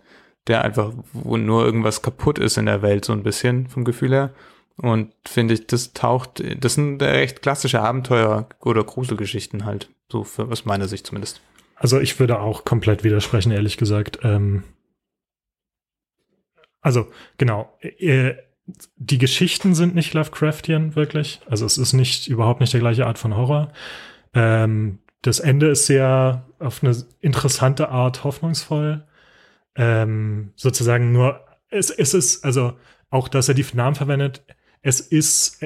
der einfach, wo nur irgendwas kaputt ist in der Welt, so ein bisschen vom Gefühl her. Und finde ich, das taucht, das sind recht klassische Abenteuer oder Gruselgeschichten halt, so für, aus meiner Sicht zumindest. Also ich würde auch komplett widersprechen, ehrlich gesagt. Ähm, also genau, äh, die Geschichten sind nicht Lovecraftian wirklich. Also es ist nicht überhaupt nicht der gleiche Art von Horror. Ähm, das Ende ist sehr auf eine interessante Art hoffnungsvoll. Ähm, sozusagen nur es, es ist also auch, dass er die Namen verwendet es ist,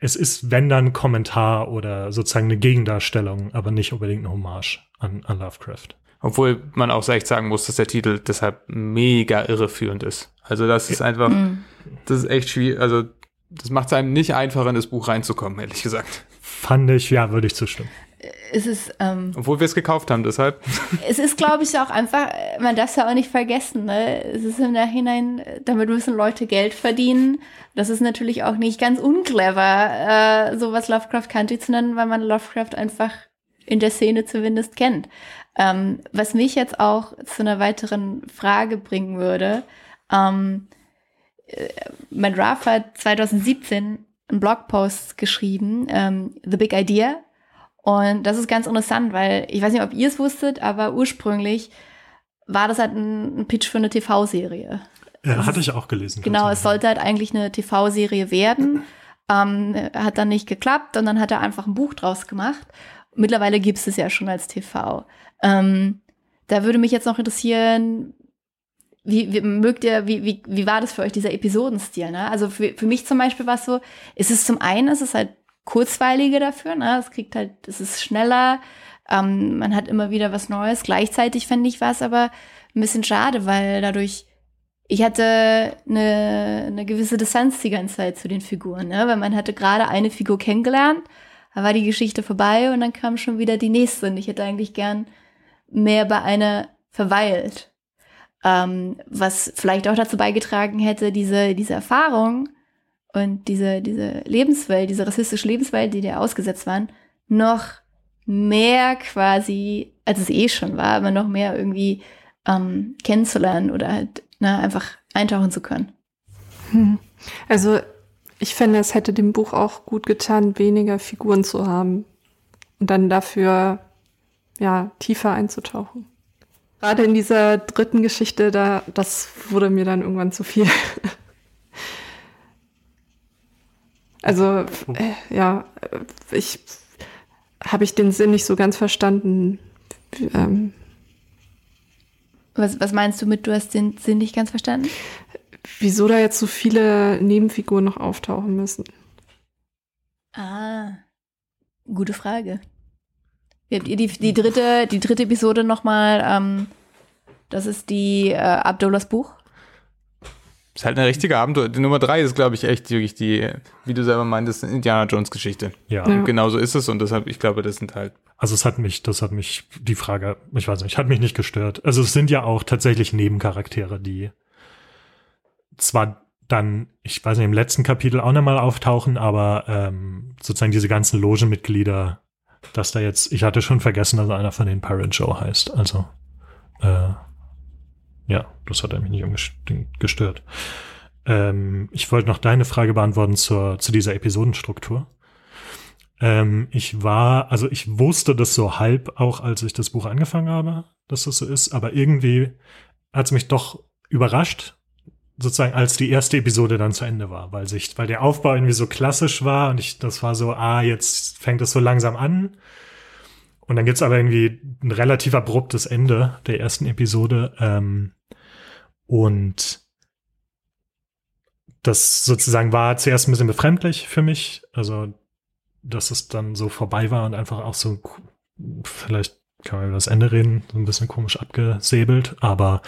es ist, wenn dann Kommentar oder sozusagen eine Gegendarstellung, aber nicht unbedingt eine Hommage an, an Lovecraft. Obwohl man auch echt sagen muss, dass der Titel deshalb mega irreführend ist. Also das ist einfach, mhm. das ist echt schwierig, also das macht es einem nicht einfacher, in das Buch reinzukommen, ehrlich gesagt. Fand ich, ja, würde ich zustimmen es ist. Ähm, Obwohl wir es gekauft haben, deshalb. Es ist, glaube ich, auch einfach, man darf es ja auch nicht vergessen, ne? Es ist im Nachhinein, damit müssen Leute Geld verdienen. Das ist natürlich auch nicht ganz unclever, äh, sowas Lovecraft Country zu nennen, weil man Lovecraft einfach in der Szene zumindest kennt. Ähm, was mich jetzt auch zu einer weiteren Frage bringen würde, ähm, äh, Matt Ruff hat 2017 einen Blogpost geschrieben, ähm, The Big Idea, und das ist ganz interessant, weil ich weiß nicht, ob ihr es wusstet, aber ursprünglich war das halt ein, ein Pitch für eine TV-Serie. Ja, hatte ich auch gelesen. Genau, es sollte halt eigentlich eine TV-Serie werden. Ähm, hat dann nicht geklappt und dann hat er einfach ein Buch draus gemacht. Mittlerweile gibt es es ja schon als TV. Ähm, da würde mich jetzt noch interessieren, wie, wie mögt ihr, wie, wie, wie war das für euch, dieser Episodenstil? Ne? Also für, für mich zum Beispiel war es so, ist es zum einen, ist es halt kurzweiliger dafür. Ne? Es kriegt halt, es ist schneller, ähm, man hat immer wieder was Neues. Gleichzeitig fände ich was aber ein bisschen schade, weil dadurch ich hatte eine, eine gewisse Distanz die ganze Zeit zu den Figuren, ne? weil man hatte gerade eine Figur kennengelernt, da war die Geschichte vorbei und dann kam schon wieder die nächste und ich hätte eigentlich gern mehr bei einer verweilt. Ähm, was vielleicht auch dazu beigetragen hätte, diese, diese Erfahrung und diese, diese Lebenswelt, diese rassistische Lebenswelt, die dir ausgesetzt waren, noch mehr quasi, als es eh schon war, aber noch mehr irgendwie ähm, kennenzulernen oder halt ne, einfach eintauchen zu können. Hm. Also ich finde, es hätte dem Buch auch gut getan, weniger Figuren zu haben und dann dafür ja tiefer einzutauchen. Gerade in dieser dritten Geschichte, da das wurde mir dann irgendwann zu viel. also äh, ja, ich habe ich den Sinn nicht so ganz verstanden. Ähm, was, was meinst du mit, du hast den Sinn nicht ganz verstanden? wieso da jetzt so viele Nebenfiguren noch auftauchen müssen. Ah, gute Frage. Habt ihr die, die, dritte, die dritte Episode nochmal, ähm, das ist die äh, Abdullahs Buch? Ist halt eine richtige Abenteuer. Die Nummer drei ist, glaube ich, echt wirklich die, wie du selber meintest, Indiana Jones Geschichte. Ja. ja. Genau so ist es und deshalb, ich glaube, das sind halt. Also es hat mich, das hat mich, die Frage, ich weiß nicht, hat mich nicht gestört. Also es sind ja auch tatsächlich Nebencharaktere, die zwar dann, ich weiß nicht, im letzten Kapitel auch nochmal auftauchen, aber ähm, sozusagen diese ganzen Logenmitglieder, dass da jetzt, ich hatte schon vergessen, dass einer von den Pirate Joe heißt. Also, äh, ja, das hat mich nicht gestört. Ähm, ich wollte noch deine Frage beantworten zur, zu dieser Episodenstruktur. Ähm, ich war, also ich wusste das so halb auch, als ich das Buch angefangen habe, dass das so ist, aber irgendwie hat es mich doch überrascht, sozusagen als die erste Episode dann zu Ende war, weil sich, weil der Aufbau irgendwie so klassisch war und ich, das war so, ah, jetzt fängt es so langsam an. Und dann gibt's aber irgendwie ein relativ abruptes Ende der ersten Episode. Ähm, und das sozusagen war zuerst ein bisschen befremdlich für mich. Also, dass es dann so vorbei war und einfach auch so, vielleicht kann man über das Ende reden, so ein bisschen komisch abgesäbelt, aber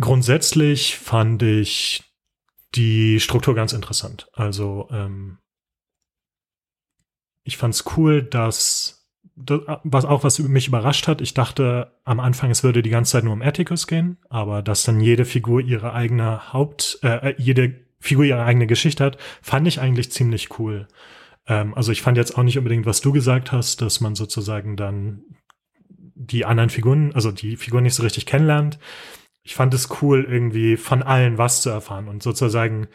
Grundsätzlich fand ich die Struktur ganz interessant. Also ähm, ich fand es cool, dass das, was auch was mich überrascht hat. Ich dachte am Anfang, es würde die ganze Zeit nur um Atticus gehen, aber dass dann jede Figur ihre eigene Haupt, äh, jede Figur ihre eigene Geschichte hat, fand ich eigentlich ziemlich cool. Ähm, also ich fand jetzt auch nicht unbedingt, was du gesagt hast, dass man sozusagen dann die anderen Figuren, also die Figuren nicht so richtig kennenlernt ich fand es cool, irgendwie von allen was zu erfahren und sozusagen,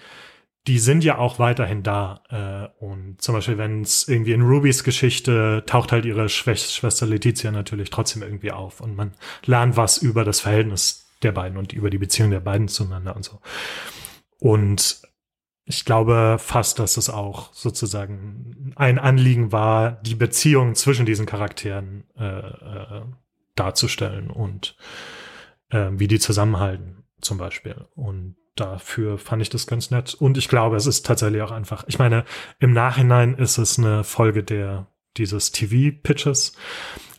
die sind ja auch weiterhin da. Äh, und zum Beispiel, wenn es irgendwie in Rubys Geschichte taucht halt ihre Schwä Schwester Letizia natürlich trotzdem irgendwie auf und man lernt was über das Verhältnis der beiden und über die Beziehung der beiden zueinander und so. Und ich glaube fast, dass es auch sozusagen ein Anliegen war, die Beziehung zwischen diesen Charakteren äh, äh, darzustellen und äh, wie die zusammenhalten zum Beispiel. Und dafür fand ich das ganz nett. Und ich glaube, es ist tatsächlich auch einfach, ich meine, im Nachhinein ist es eine Folge der, dieses TV-Pitches.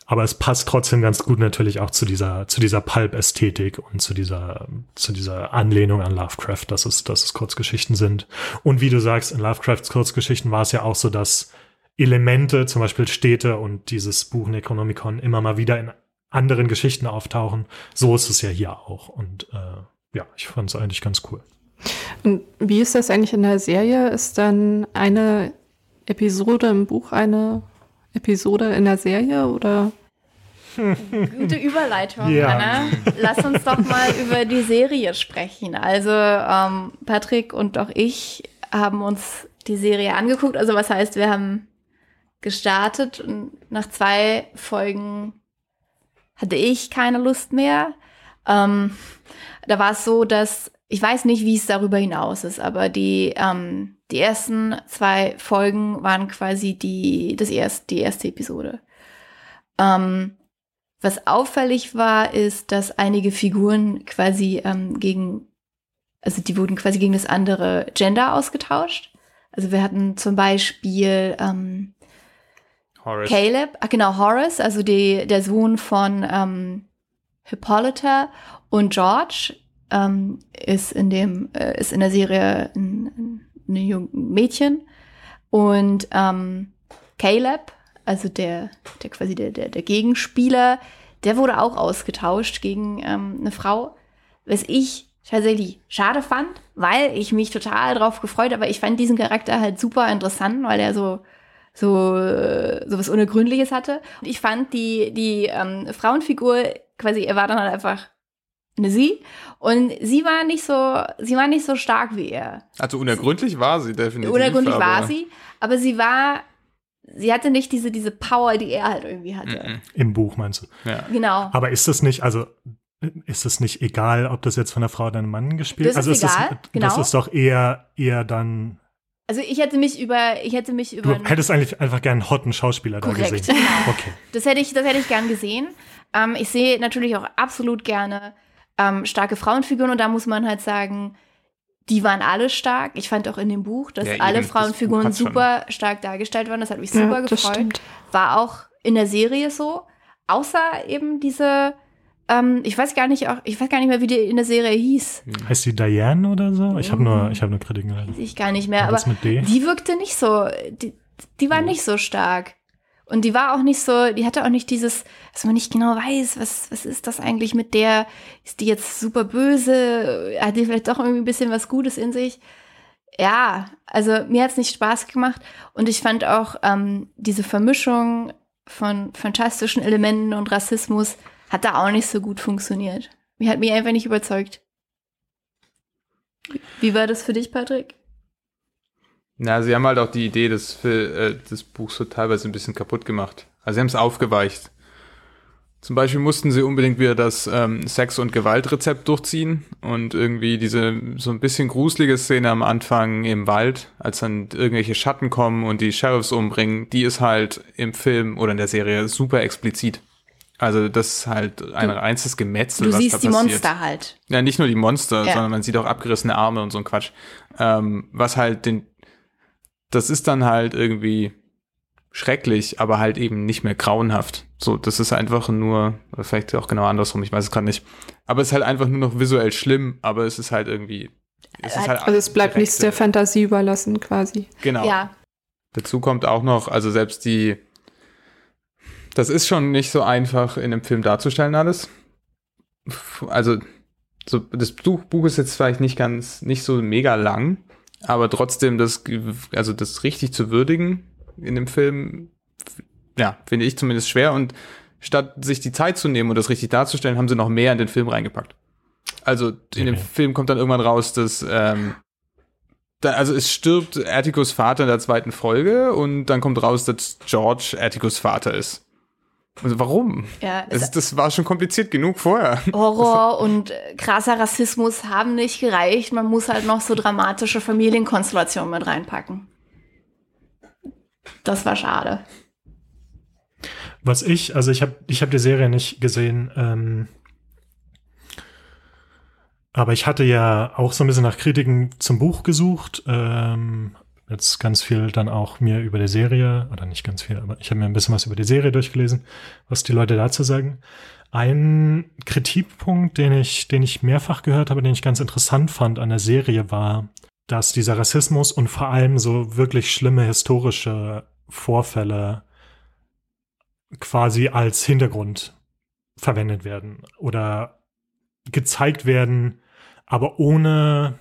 Aber es passt trotzdem ganz gut natürlich auch zu dieser, zu dieser Pulp-Ästhetik und zu dieser, zu dieser Anlehnung an Lovecraft, dass es, dass es Kurzgeschichten sind. Und wie du sagst, in Lovecrafts Kurzgeschichten war es ja auch so, dass Elemente, zum Beispiel Städte und dieses Buch Necronomicon immer mal wieder in anderen Geschichten auftauchen. So ist es ja hier auch. Und äh, ja, ich fand es eigentlich ganz cool. Und wie ist das eigentlich in der Serie? Ist dann eine Episode im Buch eine Episode in der Serie oder? Gute Überleitung, ja. Anna. Lass uns doch mal über die Serie sprechen. Also ähm, Patrick und auch ich haben uns die Serie angeguckt. Also was heißt, wir haben gestartet und nach zwei Folgen hatte ich keine Lust mehr. Ähm, da war es so, dass ich weiß nicht, wie es darüber hinaus ist, aber die, ähm, die ersten zwei Folgen waren quasi die, das erst, die erste Episode. Ähm, was auffällig war, ist, dass einige Figuren quasi ähm, gegen, also die wurden quasi gegen das andere Gender ausgetauscht. Also wir hatten zum Beispiel ähm, Horace. Caleb, ah, genau, Horace, also die, der Sohn von ähm, Hippolyta und George ähm, ist in dem, äh, ist in der Serie ein, ein, ein Mädchen. Und ähm, Caleb, also der, der quasi der, der, der Gegenspieler, der wurde auch ausgetauscht gegen ähm, eine Frau, was ich tatsächlich schade fand, weil ich mich total drauf gefreut. Aber ich fand diesen Charakter halt super interessant, weil er so so, so was Unergründliches hatte. Und ich fand die, die ähm, Frauenfigur quasi, er war dann halt einfach eine sie. Und sie war nicht so, sie war nicht so stark wie er. Also unergründlich war sie definitiv. Unergründlich aber- war sie, aber sie war, sie hatte nicht diese, diese Power, die er halt irgendwie hatte. Im Buch meinst du? Ja. Genau. Aber ist das nicht, also ist es nicht egal, ob das jetzt von einer Frau oder einem Mann gespielt Das ist also egal, das, genau. das ist doch eher, eher dann. Also ich hätte mich über, ich hätte mich Du über. hättest eigentlich einfach gern einen hotten Schauspieler da Korrekt, gesehen. genau. Okay. Das hätte ich, das hätte ich gern gesehen. Ähm, ich sehe natürlich auch absolut gerne ähm, starke Frauenfiguren und da muss man halt sagen, die waren alle stark. Ich fand auch in dem Buch, dass Ja, alle Frauenfiguren super stark dargestellt waren. Das hat mich super ja, das gefreut. stimmt. War auch in der Serie so. Außer eben diese, ähm, ich weiß gar nicht auch, ich weiß gar nicht mehr, wie die in der Serie hieß. Heißt die Diane oder so? Ich habe nur, ich habe nur Kritiken gehört. Weiß ich gar nicht mehr. Aber D? die wirkte nicht so, die, die war nicht so stark. Und die war auch nicht so, die hatte auch nicht dieses, dass man nicht genau weiß, was, was ist das eigentlich mit der, ist die jetzt super böse, hat die vielleicht doch irgendwie ein bisschen was Gutes in sich. Ja, also mir hat's nicht Spaß gemacht und ich fand auch ähm, diese Vermischung von fantastischen Elementen und Rassismus hat da auch nicht so gut funktioniert. Mir hat mich einfach nicht überzeugt. Wie war das für dich, Patrick? Na, sie haben halt auch die Idee des, äh, des Buchs so teilweise ein bisschen kaputt gemacht. Also sie haben es aufgeweicht. Zum Beispiel mussten sie unbedingt wieder das ähm, Sex- und Gewaltrezept durchziehen und irgendwie diese so ein bisschen gruselige Szene am Anfang im Wald, als dann irgendwelche Schatten kommen und die Sheriffs umbringen, die ist halt im Film oder in der Serie super explizit. Also das ist halt ein reinstes Gemetzel, Du was siehst da die passiert. Monster halt. Ja, nicht nur die Monster, Ja. sondern man sieht auch abgerissene Arme und so ein Quatsch. Ähm, was halt den, das ist dann halt irgendwie schrecklich, aber halt eben nicht mehr grauenhaft. So, das ist einfach nur, vielleicht auch genau andersrum, ich weiß es gerade nicht. Aber es ist halt einfach nur noch visuell schlimm, aber es ist halt irgendwie, es ist halt Also es bleibt nichts der direkte- Fantasie überlassen quasi. Genau. Ja, Dazu kommt auch noch, also selbst die, das ist schon nicht so einfach in einem Film darzustellen alles. Also so, das Buch, Buch ist jetzt vielleicht nicht ganz, nicht so mega lang, aber trotzdem das, also das richtig zu würdigen in dem Film, ja, finde ich zumindest schwer und statt sich die Zeit zu nehmen und das richtig darzustellen, haben sie noch mehr in den Film reingepackt. Also in dem. Film kommt dann irgendwann raus, dass ähm, da, also es stirbt Atticus Vater in der zweiten Folge und dann kommt raus, dass George Atticus Vater ist. Also warum? ja. Es, das war schon kompliziert genug vorher. Horror und äh, krasser Rassismus haben nicht gereicht. Man muss halt noch so dramatische Familienkonstellationen mit reinpacken. Das war schade. Was ich, also ich habe ich hab die Serie nicht gesehen, ähm, aber ich hatte ja auch so ein bisschen nach Kritiken zum Buch gesucht. Ähm, jetzt ganz viel dann auch mir über die Serie, oder nicht ganz viel, aber ich habe mir ein bisschen was über die Serie durchgelesen, was die Leute dazu sagen. Ein Kritikpunkt, den ich, den ich mehrfach gehört habe, den ich ganz interessant fand an der Serie, war, dass dieser Rassismus und vor allem so wirklich schlimme historische Vorfälle quasi als Hintergrund verwendet werden oder gezeigt werden, aber ohne,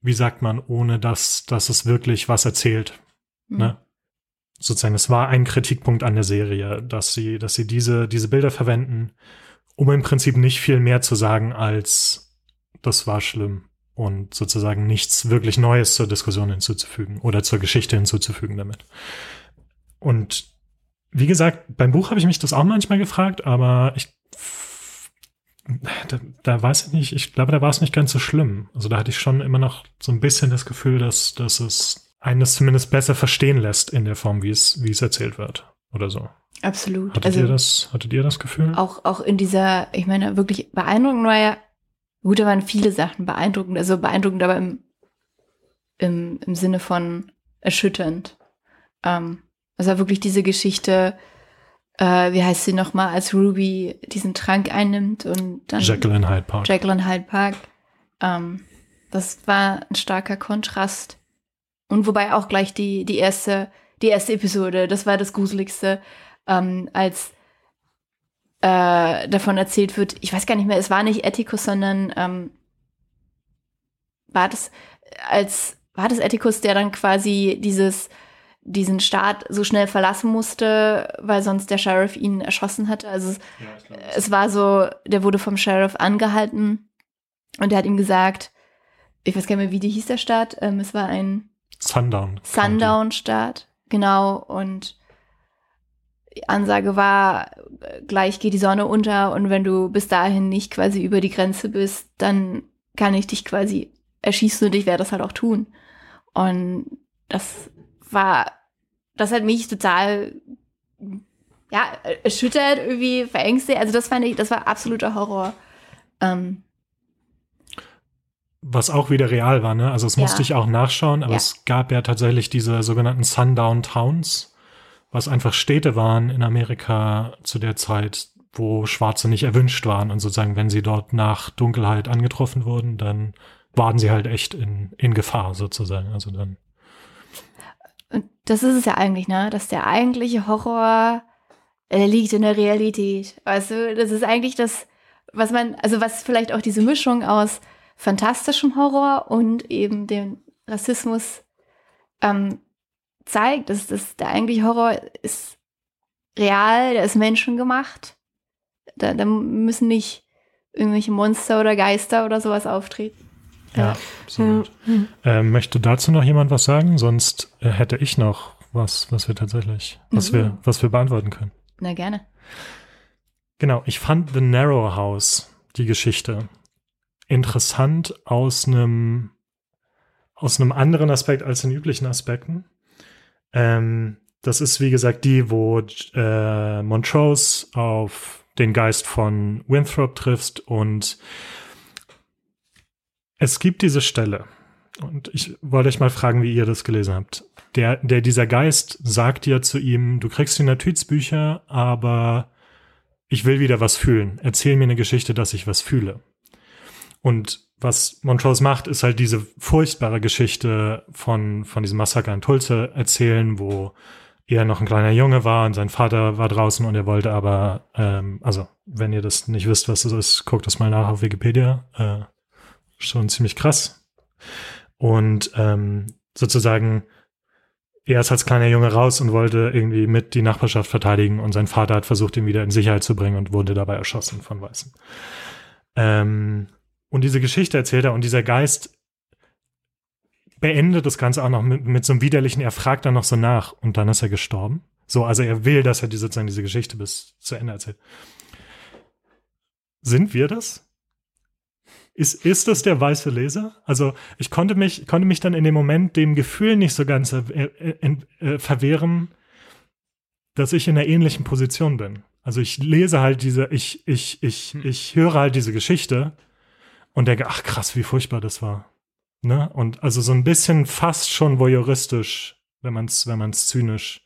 wie sagt man, ohne dass, dass es wirklich was erzählt. Hm. Ne? Sozusagen, es war ein Kritikpunkt an der Serie, dass sie, dass sie diese, diese Bilder verwenden, um im Prinzip nicht viel mehr zu sagen als das war schlimm und sozusagen nichts wirklich Neues zur Diskussion hinzuzufügen oder zur Geschichte hinzuzufügen damit. Und wie gesagt, beim Buch habe ich mich das auch manchmal gefragt, aber ich da, da weiß ich nicht, ich glaube, da war es nicht ganz so schlimm. Also da hatte ich schon immer noch so ein bisschen das Gefühl, dass, dass es einen das zumindest besser verstehen lässt in der Form, wie es, wie es erzählt wird. Oder so. Absolut. Hattet also ihr das, hattet ihr das Gefühl? auch, auch in dieser, ich meine, wirklich beeindruckend war ja, gut, da waren viele Sachen beeindruckend, also beeindruckend, aber im, im, im Sinne von erschütternd. Ähm, also wirklich diese Geschichte, äh, wie heißt sie nochmal, als Ruby diesen Trank einnimmt und dann in Hyde Park. Und Hyde Park. Ähm, das war ein starker Kontrast. Und wobei auch gleich die, die erste, die erste Episode, das war das Gruseligste, ähm, als äh, davon erzählt wird, ich weiß gar nicht mehr, es war nicht Atticus, sondern ähm, war das als war das Atticus, der dann quasi dieses diesen Staat so schnell verlassen musste, weil sonst der Sheriff ihn erschossen hatte. Also es, es war so, der wurde vom Sheriff angehalten und der hat ihm gesagt, ich weiß gar nicht mehr, wie die hieß der Staat. Ähm, es war ein Sundown. Sundown-Staat, genau. Und die Ansage war, gleich geht die Sonne unter und wenn du bis dahin nicht quasi über die Grenze bist, dann kann ich dich quasi erschießen und ich werde das halt auch tun. Und das war, das hat mich total, ja, erschüttert, irgendwie verängstigt. Also das fand ich, das war absoluter Horror. Ähm, Was auch wieder real war, ne? Also es Ja. musste ich auch nachschauen, aber Ja. es gab ja tatsächlich diese sogenannten Sundown Towns, was einfach Städte waren in Amerika zu der Zeit, wo Schwarze nicht erwünscht waren und sozusagen, wenn sie dort nach Dunkelheit angetroffen wurden, dann waren sie halt echt in, in Gefahr sozusagen. Also dann. Und das ist es ja eigentlich, ne? Dass der eigentliche Horror äh, liegt in der Realität. Weißt du, das ist eigentlich das, was man, also was vielleicht auch diese Mischung aus fantastischem Horror und eben dem Rassismus ähm, zeigt, dass das der eigentliche Horror ist real, der ist menschengemacht. Da, da müssen nicht irgendwelche Monster oder Geister oder sowas auftreten. Ja, absolut. Ähm, möchte dazu noch jemand was sagen? Sonst äh, hätte ich noch was, was wir tatsächlich, was Mhm. wir, was wir beantworten können. Na gerne. Genau, ich fand The Narrow House, die Geschichte, interessant aus einem aus einem anderen Aspekt als den üblichen Aspekten. Ähm, das ist, wie gesagt, die, wo äh, Montrose auf den Geist von Winthrop trifft und es gibt diese Stelle. Und ich wollte euch mal fragen, wie ihr das gelesen habt. Der, der, dieser Geist sagt ja zu ihm, du kriegst die Notizbücher, aber ich will wieder was fühlen. Erzähl mir eine Geschichte, dass ich was fühle. Und was Montrose macht, ist halt diese furchtbare Geschichte von, von diesem Massaker in Tulsa erzählen, wo er noch ein kleiner Junge war und sein Vater war draußen und er wollte aber, ähm, also wenn ihr das nicht wisst, was das ist, guckt das mal nach auf Wikipedia. Äh, schon ziemlich krass. Und ähm, sozusagen, er ist als kleiner Junge raus und wollte irgendwie mit die Nachbarschaft verteidigen und sein Vater hat versucht, ihn wieder in Sicherheit zu bringen und wurde dabei erschossen von Weißen. Ähm, und diese Geschichte erzählt er und dieser Geist beendet das Ganze auch noch mit, mit so einem widerlichen, er fragt dann noch so nach und dann ist er gestorben. So, also er will, dass er die, sozusagen diese Geschichte bis zu Ende erzählt. Sind wir das? Ist, ist das der weiße Leser? Also ich konnte mich, konnte mich dann in dem Moment dem Gefühl nicht so ganz äh, äh, äh, verwehren, dass ich in einer ähnlichen Position bin. Also ich lese halt diese, ich, ich, ich, ich höre halt diese Geschichte und denke, ach krass, wie furchtbar das war. Ne? Und also so ein bisschen fast schon voyeuristisch, wenn man es wenn man's zynisch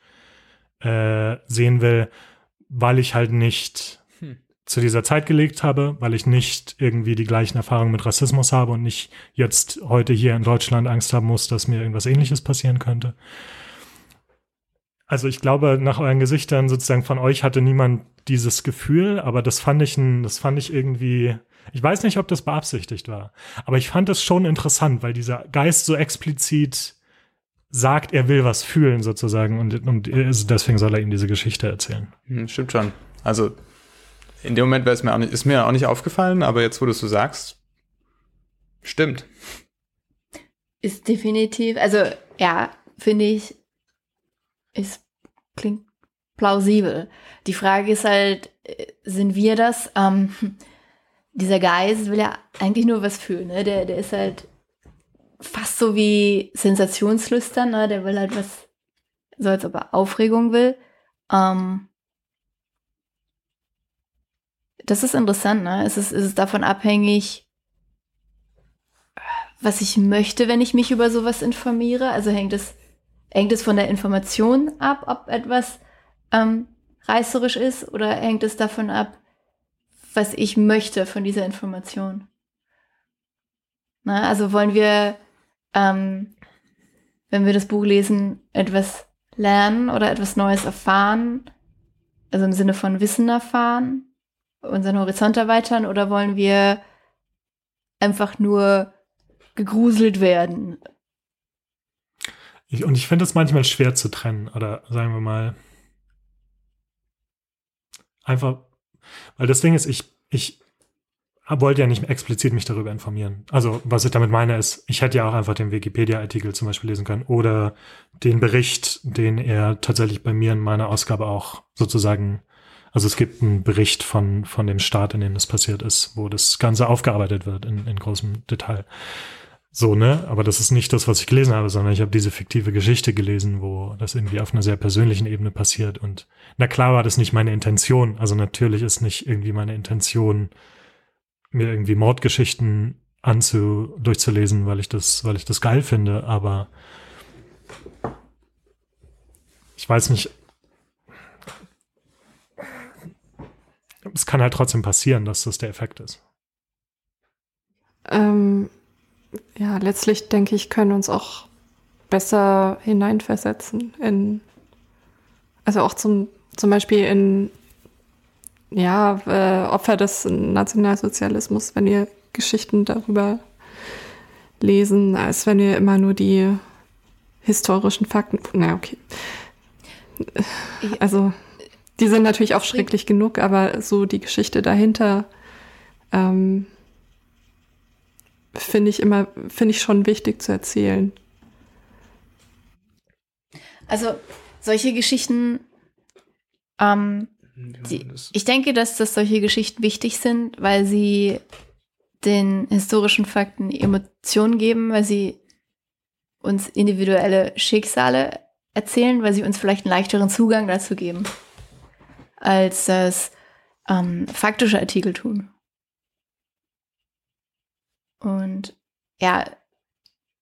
äh, sehen will, weil ich halt nicht Hm. Zu dieser Zeit gelegt habe, weil ich nicht irgendwie die gleichen Erfahrungen mit Rassismus habe und nicht jetzt heute hier in Deutschland Angst haben muss, dass mir irgendwas ähnliches passieren könnte. Also ich glaube, nach euren Gesichtern sozusagen von euch hatte niemand dieses Gefühl, aber das fand ich, ein, das fand ich irgendwie, ich weiß nicht, ob das beabsichtigt war, aber ich fand es schon interessant, weil dieser Geist so explizit sagt, er will was fühlen sozusagen und, und deswegen soll er ihm diese Geschichte erzählen. Hm, Stimmt schon. Also in dem Moment es mir auch nicht, ist mir auch nicht aufgefallen, aber jetzt, wo du es so sagst, stimmt. Ist definitiv, also ja, finde ich, ist, klingt plausibel. Die Frage ist halt, sind wir das? Ähm, dieser Geist will ja eigentlich nur was fühlen, ne? Der, der ist halt fast so wie Sensationslüstern, ne? Der will halt was, so als ob er Aufregung will. Ähm, das ist interessant, ne? Es ist, es ist davon abhängig, was ich möchte, wenn ich mich über sowas informiere. Also hängt es, hängt es von der Information ab, ob etwas ähm, reißerisch ist, oder hängt es davon ab, was ich möchte von dieser Information? Na, also wollen wir, ähm, wenn wir das Buch lesen, etwas lernen oder etwas Neues erfahren, also im Sinne von Wissen erfahren, unseren Horizont erweitern, oder wollen wir einfach nur gegruselt werden. Ich, und ich finde es manchmal schwer zu trennen. Oder sagen wir mal, einfach, weil das Ding ist, ich, ich wollte ja nicht explizit mich darüber informieren. Also, was ich damit meine, ist, ich hätte ja auch einfach den Wikipedia-Artikel zum Beispiel lesen können oder den Bericht, den er tatsächlich bei mir in meiner Ausgabe auch sozusagen, also es gibt einen Bericht von, von dem Staat, in dem das passiert ist, wo das Ganze aufgearbeitet wird in, in großem Detail. So, ne? Aber das ist nicht das, was ich gelesen habe, sondern ich habe diese fiktive Geschichte gelesen, wo das irgendwie auf einer sehr persönlichen Ebene passiert. Und na klar war das nicht meine Intention. Also natürlich ist nicht irgendwie meine Intention, mir irgendwie Mordgeschichten anzu durchzulesen, weil ich das, weil ich das geil finde, aber ich weiß nicht. Es kann halt trotzdem passieren, dass das der Effekt ist. Ähm, ja, letztlich denke ich, können uns auch besser hineinversetzen in, also auch zum, zum Beispiel in, ja, äh, Opfer des Nationalsozialismus, wenn wir Geschichten darüber lesen, als wenn wir immer nur die historischen Fakten, na okay. Also, die sind natürlich auch schrecklich genug, aber so die Geschichte dahinter, ähm, finde ich immer, finde ich schon wichtig zu erzählen. Also solche Geschichten, ähm, die, ich denke, dass das solche Geschichten wichtig sind, weil sie den historischen Fakten Emotionen geben, weil sie uns individuelle Schicksale erzählen, weil sie uns vielleicht einen leichteren Zugang dazu geben, als das ähm, faktische Artikel tun. Und ja,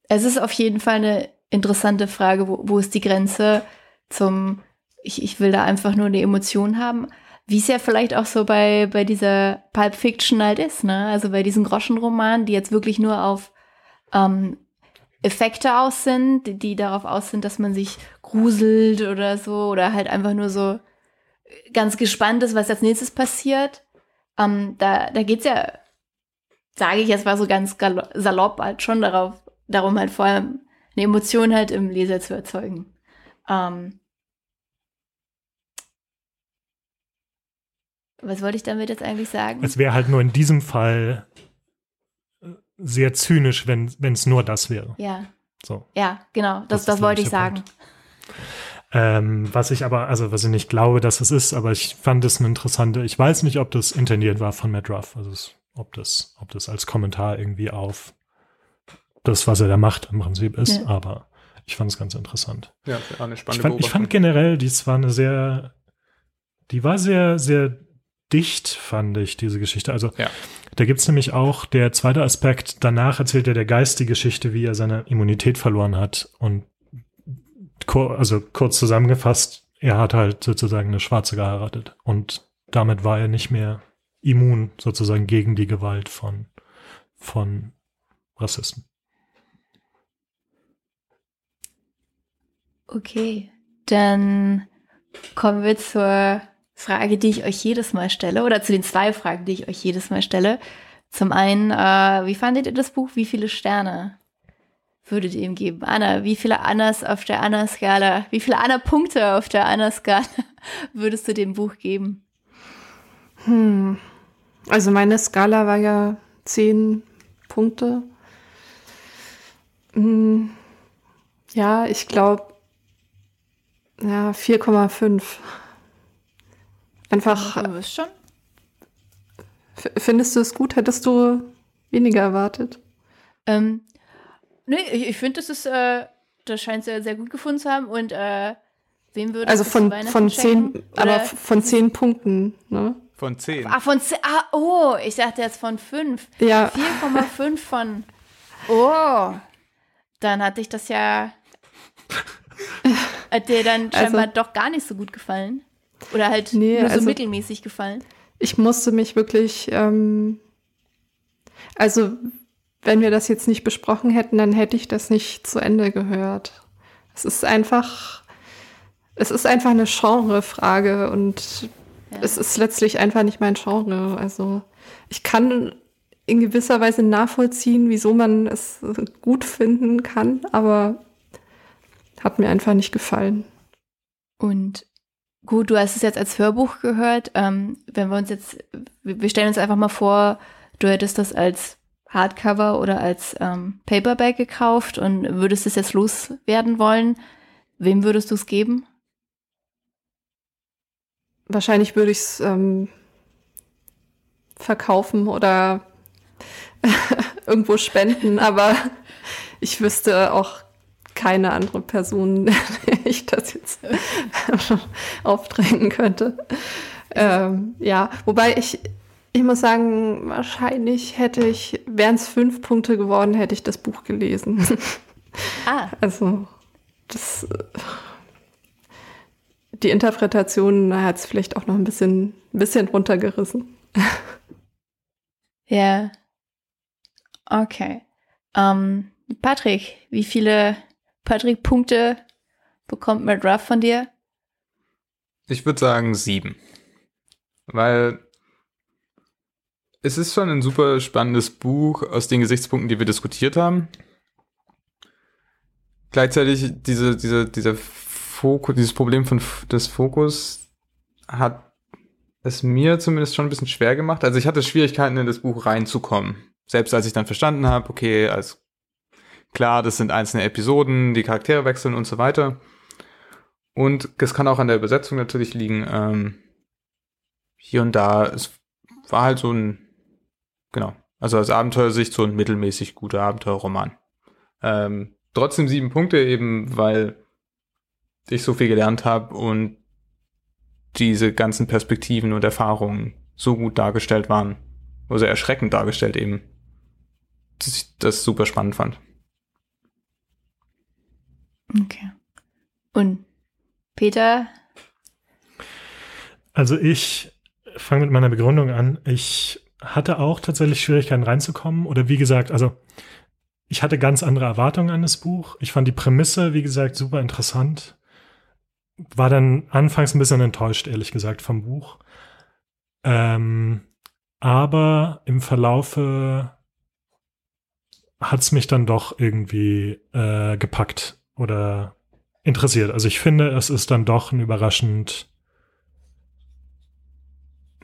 es ist auf jeden Fall eine interessante Frage, wo, wo ist die Grenze zum, ich, ich will da einfach nur eine Emotion haben, wie es ja vielleicht auch so bei, bei dieser Pulp Fiction halt ist, ne? Also bei diesen Groschenromanen, die jetzt wirklich nur auf ähm, Effekte aus sind, die, die darauf aus sind, dass man sich gruselt oder so, oder halt einfach nur so ganz gespannt ist, was als nächstes passiert. Ähm, da da geht es ja sage ich jetzt mal so ganz salopp, halt schon darauf, darum halt vor allem eine Emotion halt im Leser zu erzeugen. Ähm, was wollte ich damit jetzt eigentlich sagen? Es wäre halt nur in diesem Fall äh, sehr zynisch, wenn es nur das wäre. Ja. So. Ja, genau, das, das, das wollte ich sagen. Ähm, was ich aber, also was ich nicht glaube, dass es ist, aber ich fand es eine interessante, ich weiß nicht, ob das intendiert war von Matt Ruff. Also es ob das, ob das als Kommentar irgendwie auf das, was er da macht, im Prinzip ist, ja. aber ich fand es ganz interessant. Ja, eine spannende ich fand, ich fand generell, dies war eine sehr, die war sehr, sehr dicht, fand ich, diese Geschichte. Also ja. da gibt es nämlich auch der zweite Aspekt, danach erzählt er der Geist die Geschichte, wie er seine Immunität verloren hat. Und kur also kurz zusammengefasst, er hat halt sozusagen eine Schwarze geheiratet. Und damit war er nicht mehr immun sozusagen gegen die Gewalt von, von Rassisten. Okay, dann kommen wir zur Frage, die ich euch jedes Mal stelle, oder zu den zwei Fragen, die ich euch jedes Mal stelle. Zum einen, äh, wie fandet ihr das Buch? Wie viele Sterne würdet ihr ihm geben? Anna, wie viele Annas auf der Anna-Skala, wie viele Anna-Punkte auf der Anna-Skala würdest du dem Buch geben? Hm. Also meine Skala war ja zehn Punkte. Hm. Ja, ich glaube, ja, 4,5. Einfach. Du bist schon. Findest du es gut? Hättest du weniger erwartet? Ähm, nee, ich, ich finde, das ist, äh, das scheint sehr, sehr gut gefunden zu haben und äh, wem würde Also von, von zehn, aber von zehn Punkten, ne? Von 10. Ah, von 10. Ah, oh, ich dachte jetzt von 5. Ja. 4,5 von. Oh. Dann hatte ich das ja. Hat dir dann scheinbar also, doch gar nicht so gut gefallen. Oder halt nee, nur so also, mittelmäßig gefallen. Ich musste mich wirklich. Ähm, also, wenn wir das jetzt nicht besprochen hätten, dann hätte ich das nicht zu Ende gehört. Es ist einfach. Es ist einfach eine Genrefrage und es ist letztlich einfach nicht mein Genre. Also ich kann in gewisser Weise nachvollziehen, wieso man es gut finden kann, aber hat mir einfach nicht gefallen. Und gut, du hast es jetzt als Hörbuch gehört. Ähm, wenn wir uns jetzt, wir stellen uns einfach mal vor, du hättest das als Hardcover oder als ähm, Paperback gekauft und würdest es jetzt loswerden wollen. Wem würdest du es geben? Wahrscheinlich würde ich es ähm, verkaufen oder irgendwo spenden, aber ich wüsste auch keine andere Person, der ich das jetzt aufdrängen könnte. Ähm, ja, wobei ich, ich muss sagen, wahrscheinlich hätte ich, wären es fünf Punkte geworden, hätte ich das Buch gelesen. Ah. Also, das, die Interpretation hat es vielleicht auch noch ein bisschen, ein bisschen runtergerissen. Ja. Okay. Ähm, Patrick, wie viele Patrick-Punkte bekommt Matt Ruff von dir? Ich würde sagen sieben. Weil es ist schon ein super spannendes Buch aus den Gesichtspunkten, die wir diskutiert haben. Gleichzeitig diese, diese, dieser Fokus, dieses Problem von des Fokus hat es mir zumindest schon ein bisschen schwer gemacht. Also ich hatte Schwierigkeiten in das Buch reinzukommen. Selbst als ich dann verstanden habe, okay, als Klar, das sind einzelne Episoden, die Charaktere wechseln und so weiter. Und es kann auch an der Übersetzung natürlich liegen. Ähm, hier und da, es war halt so ein, genau, also als Abenteuersicht so ein mittelmäßig guter Abenteuerroman. Ähm, trotzdem sieben Punkte eben, weil ich so viel gelernt habe und diese ganzen Perspektiven und Erfahrungen so gut dargestellt waren, also erschreckend dargestellt eben, dass ich das super spannend fand. Okay. Und Peter? Also ich fange mit meiner Begründung an. Ich hatte auch tatsächlich Schwierigkeiten reinzukommen. Oder wie gesagt, also ich hatte ganz andere Erwartungen an das Buch. Ich fand die Prämisse, wie gesagt, super interessant. War dann anfangs ein bisschen enttäuscht, ehrlich gesagt, vom Buch. Ähm, aber im Verlaufe hat es mich dann doch irgendwie äh, gepackt oder interessiert. Also ich finde, es ist dann doch ein überraschend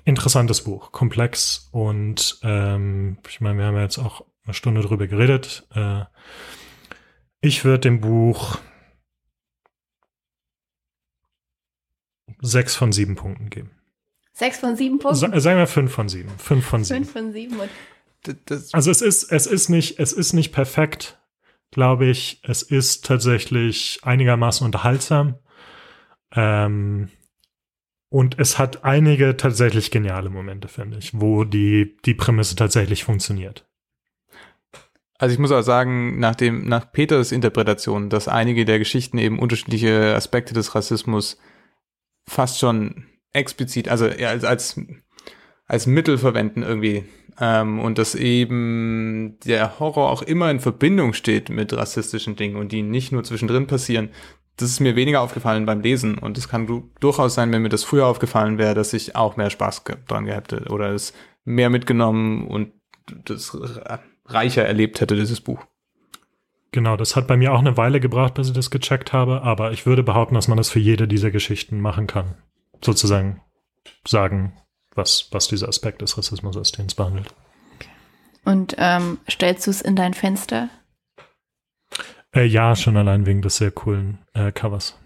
interessantes Buch, komplex und ähm, ich meine, wir haben ja jetzt auch eine Stunde drüber geredet. Äh, ich würde dem Buch sechs von sieben Punkten geben. Sechs von sieben Punkten? Sa sagen wir fünf von sieben. Fünf von sieben. Fünf von sieben. also es ist, es ist nicht, es ist nicht perfekt glaube ich. Es ist tatsächlich einigermaßen unterhaltsam. Ähm, und es hat einige tatsächlich geniale Momente, finde ich, wo die, die Prämisse tatsächlich funktioniert. Also ich muss auch sagen, nach dem, nach Peters Interpretation, dass einige der Geschichten eben unterschiedliche Aspekte des Rassismus fast schon explizit, also als, als, als Mittel verwenden irgendwie ähm, und dass eben der Horror auch immer in Verbindung steht mit rassistischen Dingen und die nicht nur zwischendrin passieren. Das ist mir weniger aufgefallen beim Lesen und es kann du durchaus sein, wenn mir das früher aufgefallen wäre, dass ich auch mehr Spaß dran gehabt hätte oder es mehr mitgenommen und das reicher erlebt hätte, dieses Buch. Genau, das hat bei mir auch eine Weile gebraucht, bis ich das gecheckt habe, aber ich würde behaupten, dass man das für jede dieser Geschichten machen kann. Sozusagen sagen, was, was dieser Aspekt des Rassismus ist, den es behandelt. Und ähm, stellst du es in dein Fenster? Äh, ja, schon allein wegen des sehr coolen äh, Covers.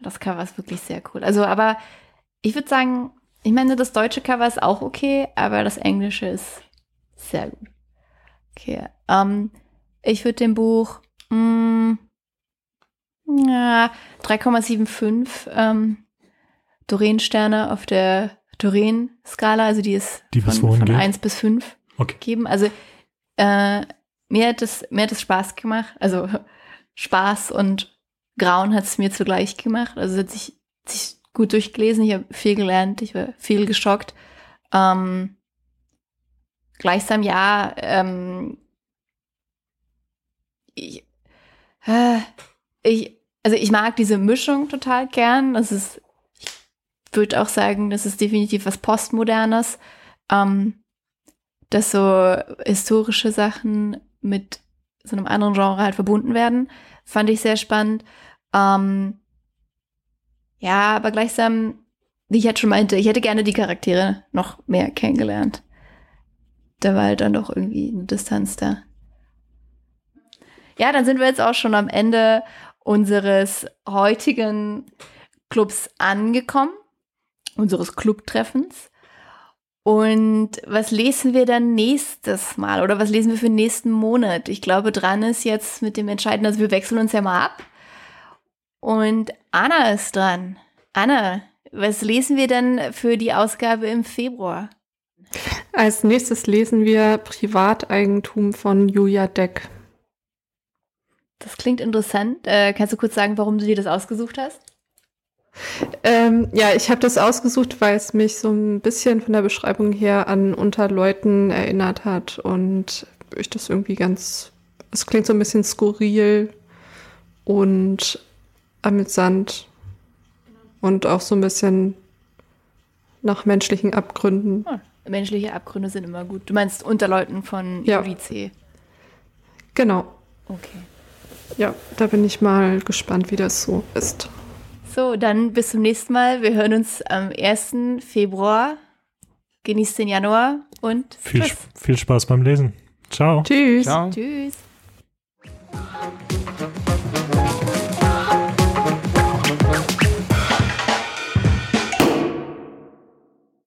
Das Cover ist wirklich sehr cool. Also, aber ich würde sagen, ich meine, das deutsche Cover ist auch okay, aber das englische ist sehr gut. Okay. Ähm, ich würde dem Buch mh, mm, ja, 3,75 ähm, Doreen-Sterne auf der Turin-Skala, also die ist die von, von 1 bis 5 okay. gegeben. Also äh, mir, hat das, mir hat es Spaß gemacht. Also Spaß und Grauen hat es mir zugleich gemacht. Also es hat sich, sich gut durchgelesen. Ich habe viel gelernt, ich war viel geschockt. Ähm, gleichsam ja, ähm, ich, äh, ich, also ich mag diese Mischung total gern. Das ist würde auch sagen, das ist definitiv was Postmodernes, ähm, dass so historische Sachen mit so einem anderen Genre halt verbunden werden. Fand ich sehr spannend. Ähm, ja, aber gleichsam, wie ich jetzt schon meinte, ich hätte gerne die Charaktere noch mehr kennengelernt. Da war halt dann doch irgendwie eine Distanz da. Ja, dann sind wir jetzt auch schon am Ende unseres heutigen Clubs angekommen, unseres Clubtreffens. Und was lesen wir dann nächstes Mal oder was lesen wir für den nächsten Monat? Ich glaube, dran ist jetzt mit dem Entscheiden, also wir wechseln uns ja mal ab. Und Anna ist dran. Anna, was lesen wir denn für die Ausgabe im Februar? Als nächstes lesen wir Privateigentum von Julia Deck. Das klingt interessant. Äh, kannst du kurz sagen, warum du dir das ausgesucht hast? Ähm, ja, ich habe das ausgesucht, weil es mich so ein bisschen von der Beschreibung her an Unterleuten erinnert hat und ich das irgendwie ganz, es klingt so ein bisschen skurril und amüsant und auch so ein bisschen nach menschlichen Abgründen. Ah, menschliche Abgründe sind immer gut. Du meinst Unterleuten von Ja. Genau. Okay. Ja, da bin ich mal gespannt, wie das so ist. So, dann bis zum nächsten Mal. Wir hören uns am 1. Februar. Genießt den Januar und Viel, tschüss. viel Spaß beim Lesen. Ciao. Tschüss. Ciao. Tschüss.